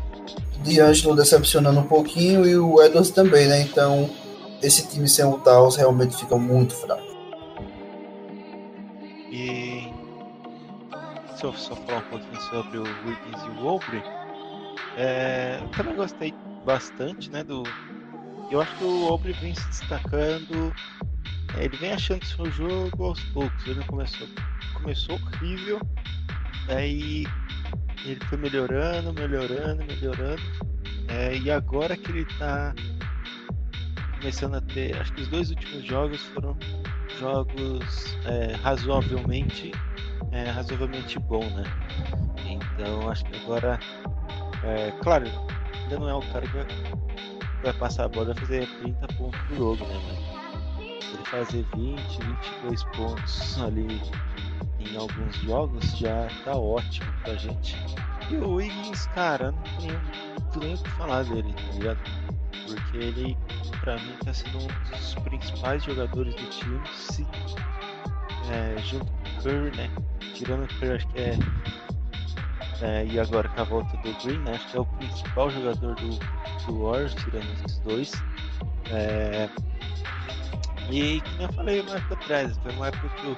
D'Angelo decepcionando um pouquinho e o Edwards também, né? Então, esse time sem o Taos realmente fica muito fraco. E se eu só falar um pouquinho sobre o Wiggins e o Aubrey, é, eu também gostei bastante, né, do... Eu acho que o Aubrey vem se destacando, ele vem achando seu jogo aos poucos, ele começou, começou horrível, aí ele foi melhorando, melhorando, melhorando, é, e agora que ele tá começando a ter, acho que os dois últimos jogos foram jogos é, razoavelmente é, razoavelmente bom, né? Então acho que agora, é, claro, ainda não é o cara que vai, vai passar a bola e fazer 30 pontos por jogo, né? Mas fazer 20, 22 pontos ali em alguns jogos já tá ótimo pra gente. E o Wiggins, cara, não tenho nem o que falar dele, tá ligado? Porque ele, pra mim, tá sendo um dos principais jogadores do time, se, é, junto com o Curry, né? Tirando o Curry, acho que é, é, E agora com a volta do Green, né? Acho que é o principal jogador do, do Warriors, tirando esses dois. É, e como eu falei uma época atrás, foi uma época que eu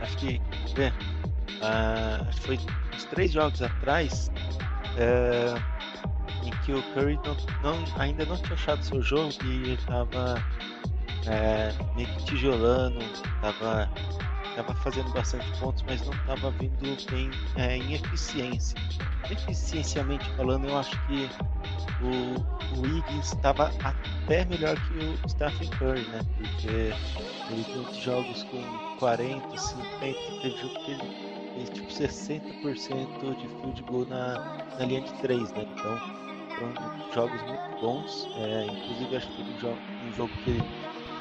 acho que. Vê, ah, foi uns três jogos atrás. é, em que o Curry não, não- ainda não tinha achado seu jogo e ele tava é, meio que tijolando, tava, tava fazendo bastante pontos, mas não tava vindo bem é, em eficiência. Eficienciamente falando, eu acho que o, Wiggins estava até melhor que o Stephen Curry, né? Porque ele tem jogos com 40, 50, teve jogo que ele fez tipo 60% de field goal na, na linha de 3, né? Então foram jogos muito bons. É, inclusive acho que teve um jogo, um jogo que ele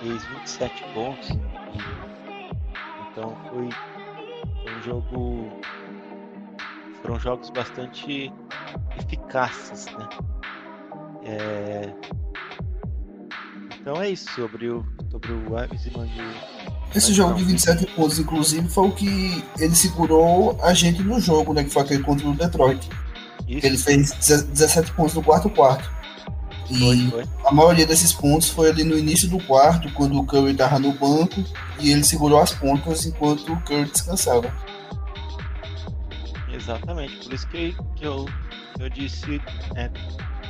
fez 27 pontos. Então foi, um jogo. Foram jogos bastante eficazes, né? É, então é isso sobre o, sobre o Wiseman e. Esse jogo de 27 pontos, inclusive, foi o que ele segurou a gente no jogo, né? Que foi aquele contra o Detroit. Isso, Ele fez 17 pontos no quarto quarto. Foi, E foi. a maioria desses pontos foi ali no início do quarto, quando o Curry tava no banco e ele segurou as pontas enquanto o Curry descansava. Exatamente, por isso que, que eu, eu disse é,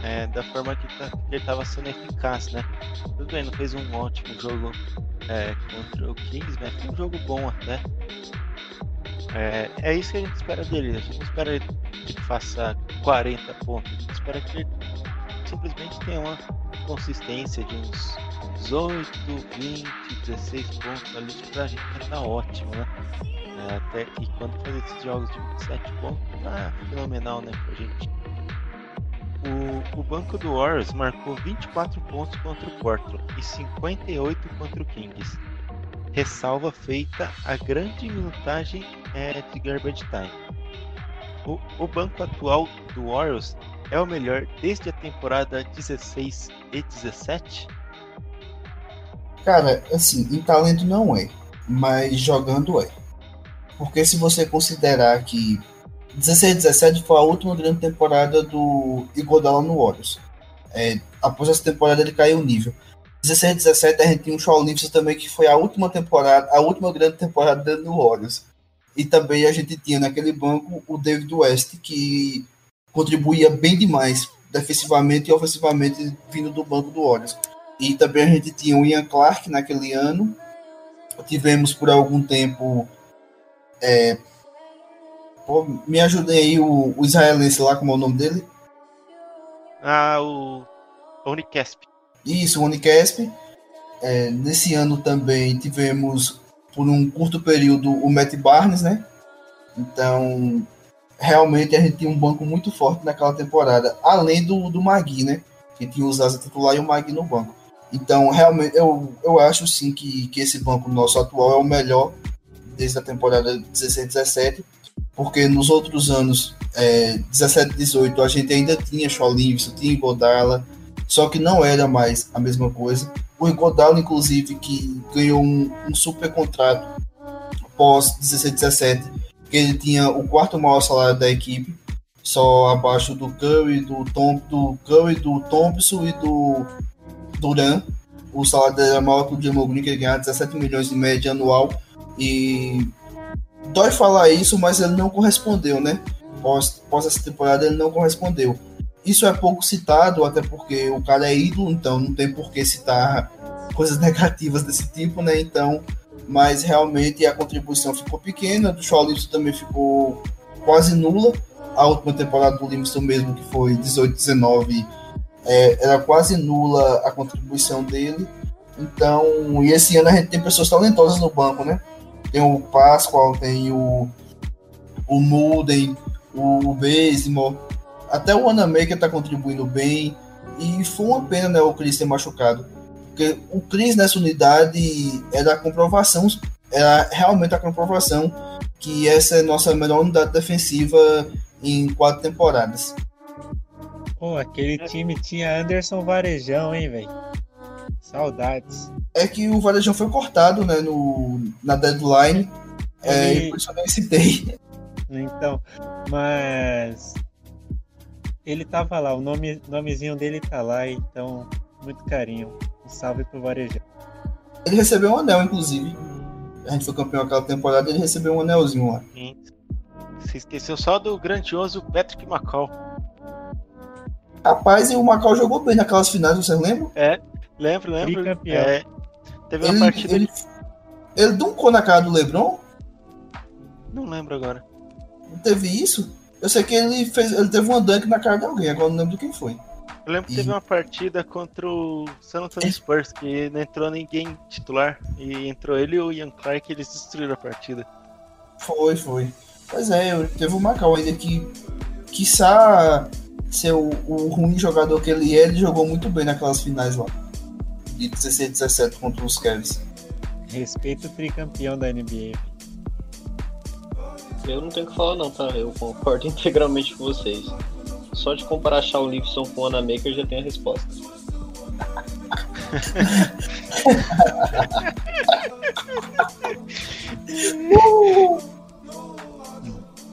é, da forma que, tá, que ele estava sendo eficaz, né? Tudo bem, não fez um ótimo jogo é, contra o Kings, mas foi um jogo bom até. É, é isso que a gente espera dele, a gente não espera que ele faça 40 pontos, a gente espera que ele simplesmente tenha uma consistência de uns 18, 20, 16 pontos ali, pra gente tá ótimo, né? É, até, e quando fazer esses jogos de 27 pontos, tá fenomenal, né, pra gente. O, o banco do Warriors marcou 24 pontos contra o Portland e 58 contra o Kings. Ressalva feita a grande minutagem é, de garbage time. O, o banco atual do Warriors é o melhor desde a temporada 16 e 17? Cara, assim, em talento não é, mas jogando é. Porque se você considerar que 16 17 foi a última grande temporada do Iguodala no Warriors. É, após essa temporada ele caiu o nível. 16 17 a gente tinha um Shaw Livingston também que foi a última temporada, a última grande temporada no Warriors. E também a gente tinha naquele banco o David West que contribuía bem demais defensivamente e ofensivamente vindo do banco do Warriors. E também a gente tinha o Ian Clark naquele ano. Tivemos por algum tempo. é, pô, me ajudem aí o, o israelense lá, como é o nome dele? Ah, o Unicasp. Isso, o Unicasp. É, nesse ano também tivemos, por um curto período, o Matt Barnes, né? Então, realmente a gente tinha um banco muito forte naquela temporada, além do, do Magui, né? Que tinha o Zaza titular e o Magui no banco. Então, realmente, eu, eu acho sim que, que esse banco nosso atual é o melhor desde a temporada 16-17, porque nos outros anos, é, 17-18, a gente ainda tinha Livingston, tinha Godala, só que não era mais a mesma coisa. O Iguodala, inclusive, que ganhou um, um super contrato pós 16-17, ele tinha o quarto maior salário da equipe, só abaixo do Curry, do Tom, do Curry, do Thompson e do Duran. O salário dele era maior que o Jamal Green, que ele ganhava 17 milhões de média anual. E dói falar isso, mas ele não correspondeu, né? Pós, pós essa temporada ele não correspondeu. Isso é pouco citado, até porque o cara é ídolo, então não tem por que citar coisas [laughs] negativas desse tipo, né? Então, mas realmente a contribuição ficou pequena, do Shaw também ficou quase nula. A última temporada do Livingston mesmo, que foi 18-19, é, era quase nula a contribuição dele. Então, e esse ano a gente tem pessoas talentosas no banco, né? Tem o Pascoal, tem o, o Mulden, o Basimo, até o Wanamaker tá contribuindo bem. E foi uma pena, né, o Chris ter machucado. Porque o Chris nessa unidade era a comprovação, era realmente a comprovação que essa é a nossa melhor unidade defensiva em quatro temporadas. Pô, aquele time tinha Anderson Varejão, hein, velho? Saudades. É que o Varejão foi cortado, né, no, na deadline. É, e por isso eu nem citei. Então, mas ele tava lá, o nome, nomezinho dele tá lá, então, muito carinho. Um salve pro Varejão. Ele recebeu um anel, inclusive. A gente foi campeão aquela temporada ele recebeu um anelzinho lá. Sim. Você esqueceu só do grandioso Patrick Macau. Rapaz, e o Macau jogou bem naquelas finais, você lembra? É, lembro, lembro. É, teve uma ele, partida. Ele, ele duncou na cara do Lebron? Não lembro agora. Não teve isso? Eu sei que ele fez. Ele teve uma dunk na cara de alguém, agora não lembro de quem foi. Eu lembro que teve uma partida contra o San Antonio Spurs, que não entrou ninguém titular. E entrou ele e o Ian Clark e eles destruíram a partida. Foi, foi. Pois é, teve o Macau ainda que, quiçá ser o, o, ruim jogador que ele é, ele jogou muito bem naquelas finais lá. De 16 17 contra os Cavs. Respeito o tricampeão da NBA. Eu não tenho o que falar não, tá? Eu concordo [laughs] integralmente com vocês. Só de comparar Shaw Livingston com Ana Maker já tem a resposta. [laughs]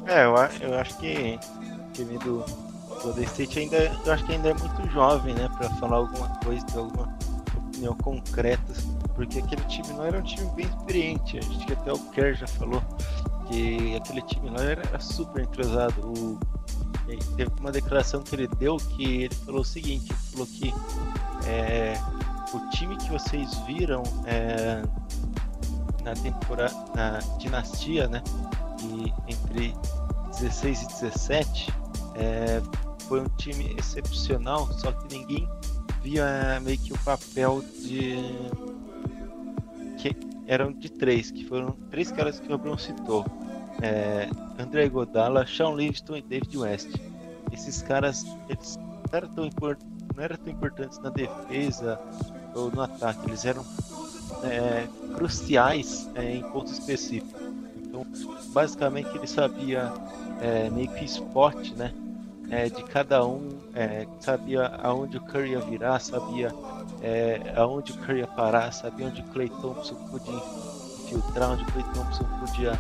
é, eu, eu acho que o time do Golden State ainda, eu acho que ainda é muito jovem, né, para falar alguma coisa, ter alguma opinião concreta, porque aquele time não era um time bem experiente. A gente até o Kerr já falou que aquele time lá era super entrosado. O, teve uma declaração que ele deu que ele falou o seguinte, falou que é, o time que vocês viram é, na temporada, na dinastia, né? E entre 16 e 17 é, foi um time excepcional, só que ninguém via meio que o papel de que eram de três, que foram três caras que o Bruno citou é, André Godala, Sean Livingston e David West. Esses caras eles não eram tão, não eram tão importantes na defesa ou no ataque, eles eram é, cruciais é, em pontos específicos. Então, basicamente, ele sabia é, meio que spot, né? É, de cada um, é, sabia aonde o Curry ia virar, sabia é, aonde o Curry ia parar, sabia onde o Clay Thompson podia filtrar, onde o Clay Thompson podia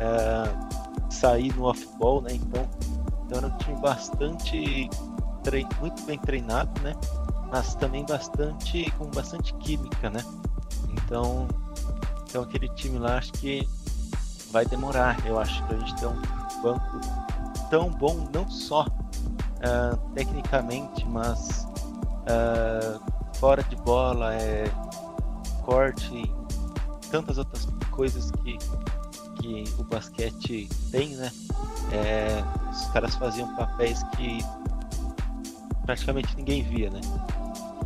é, sair no off-ball, né? Então, então era um time bastante muito bem treinado, né? Mas também bastante com bastante química, né? Então, então aquele time lá acho que vai demorar, eu acho, pra gente ter um banco tão bom, não só uh, tecnicamente, mas uh, fora de bola, é, corte, tantas outras coisas que que o basquete tem, né? É, os caras faziam papéis que praticamente ninguém via, né?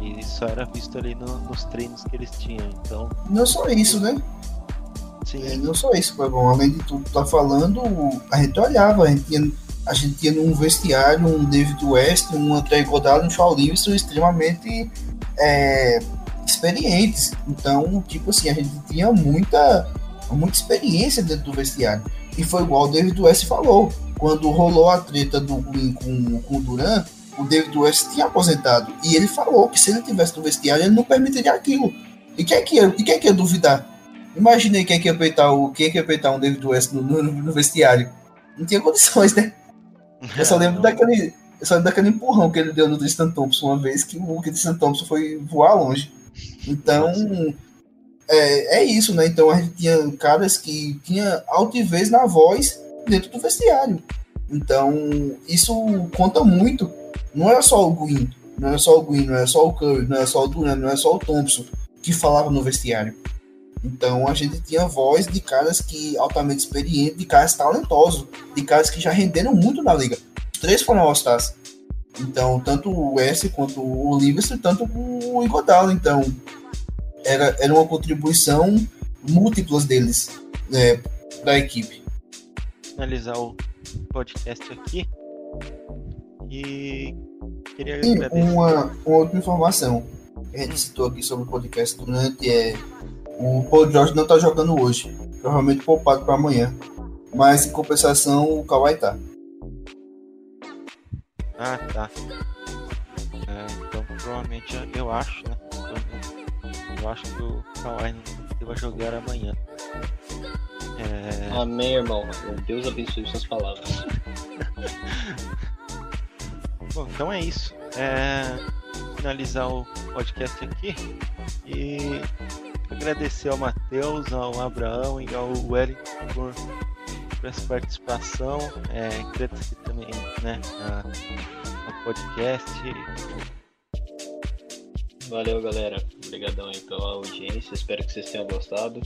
E isso era visto ali no, nos treinos que eles tinham. Então. Não só isso, né? Sim. É, não só isso, bom. Além de tudo tá falando, a gente olhava, a gente tinha, a gente tinha num vestiário um David West, um André Godard, um Shaw Livingston extremamente é, experientes. Então, tipo assim, a gente tinha muita muita experiência dentro do vestiário. E foi igual o David West falou. Quando rolou a treta do Green com, com o Duran, o David West tinha aposentado. E ele falou que se ele tivesse no vestiário, ele não permitiria aquilo. E quem é que ia, e quem é que ia duvidar? Imaginei quem é que ia peitar o quem é que ia peitar um David West no, no, no vestiário. Não tinha condições, né? Eu só lembro daquele. Eu só lembro daquele empurrão que ele deu no Tristan Thompson uma vez que o Tristan Thompson foi voar longe. Então. É, é isso, né? Então a gente tinha caras que tinha altivez na voz dentro do vestiário. Então, isso conta muito. Não é só o Green, não é só o Green, não é só o Curry, não é só o Durant, não é só o Thompson que falava no vestiário. Então a gente tinha voz de caras que altamente experientes, de caras talentosos, de caras que já renderam muito na liga. Os três foram All-Stars. Então, tanto o West quanto o Livingston, tanto o Igodala. Então, era, era uma contribuição múltiplas deles né, para a equipe. Finalizar o podcast aqui. E queria agradecer. uma, uma outra informação que a gente citou aqui sobre o podcast durante é o Paul George não tá jogando hoje, provavelmente poupado para amanhã. Mas em compensação o Kawhi tá. Ah, tá. É, então, provavelmente, eu acho, né? Eu, acho que o Kawhi vai jogar amanhã. É, Amém, irmão. Deus abençoe suas palavras. [laughs] Bom, então é isso. É, finalizar o podcast aqui e agradecer ao Matheus, ao Abraão e ao Wellington por, por essa participação. É, agradecer também né, a- ao podcast. Valeu, galera. Obrigadão aí pela audiência. Espero que vocês tenham gostado.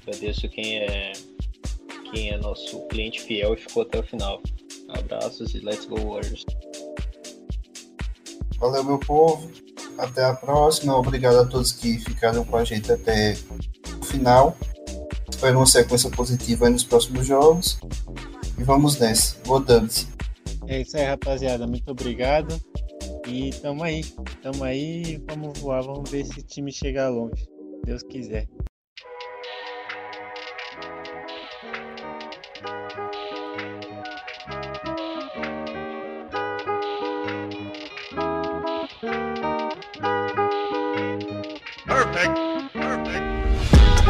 Agradeço quem é quem é nosso cliente fiel e ficou até o final. Abraços e let's go Warriors. Valeu, meu povo. Até a próxima. Obrigado a todos que ficaram com a gente até o final. Espero uma sequência positiva aí nos próximos jogos. E vamos nessa. Votamos. É isso aí, rapaziada. Muito obrigado. E tamo aí. Tamo aí. Vamos voar. Vamos ver se o time chegar longe. Deus quiser.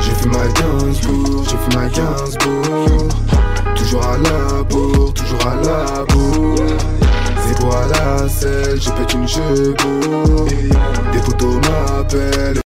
J'ai fait ma Gainsbourg, j'ai Toujours à la bourre, toujours à la bourre la selle, je pète une chevaux Des photos m'appellent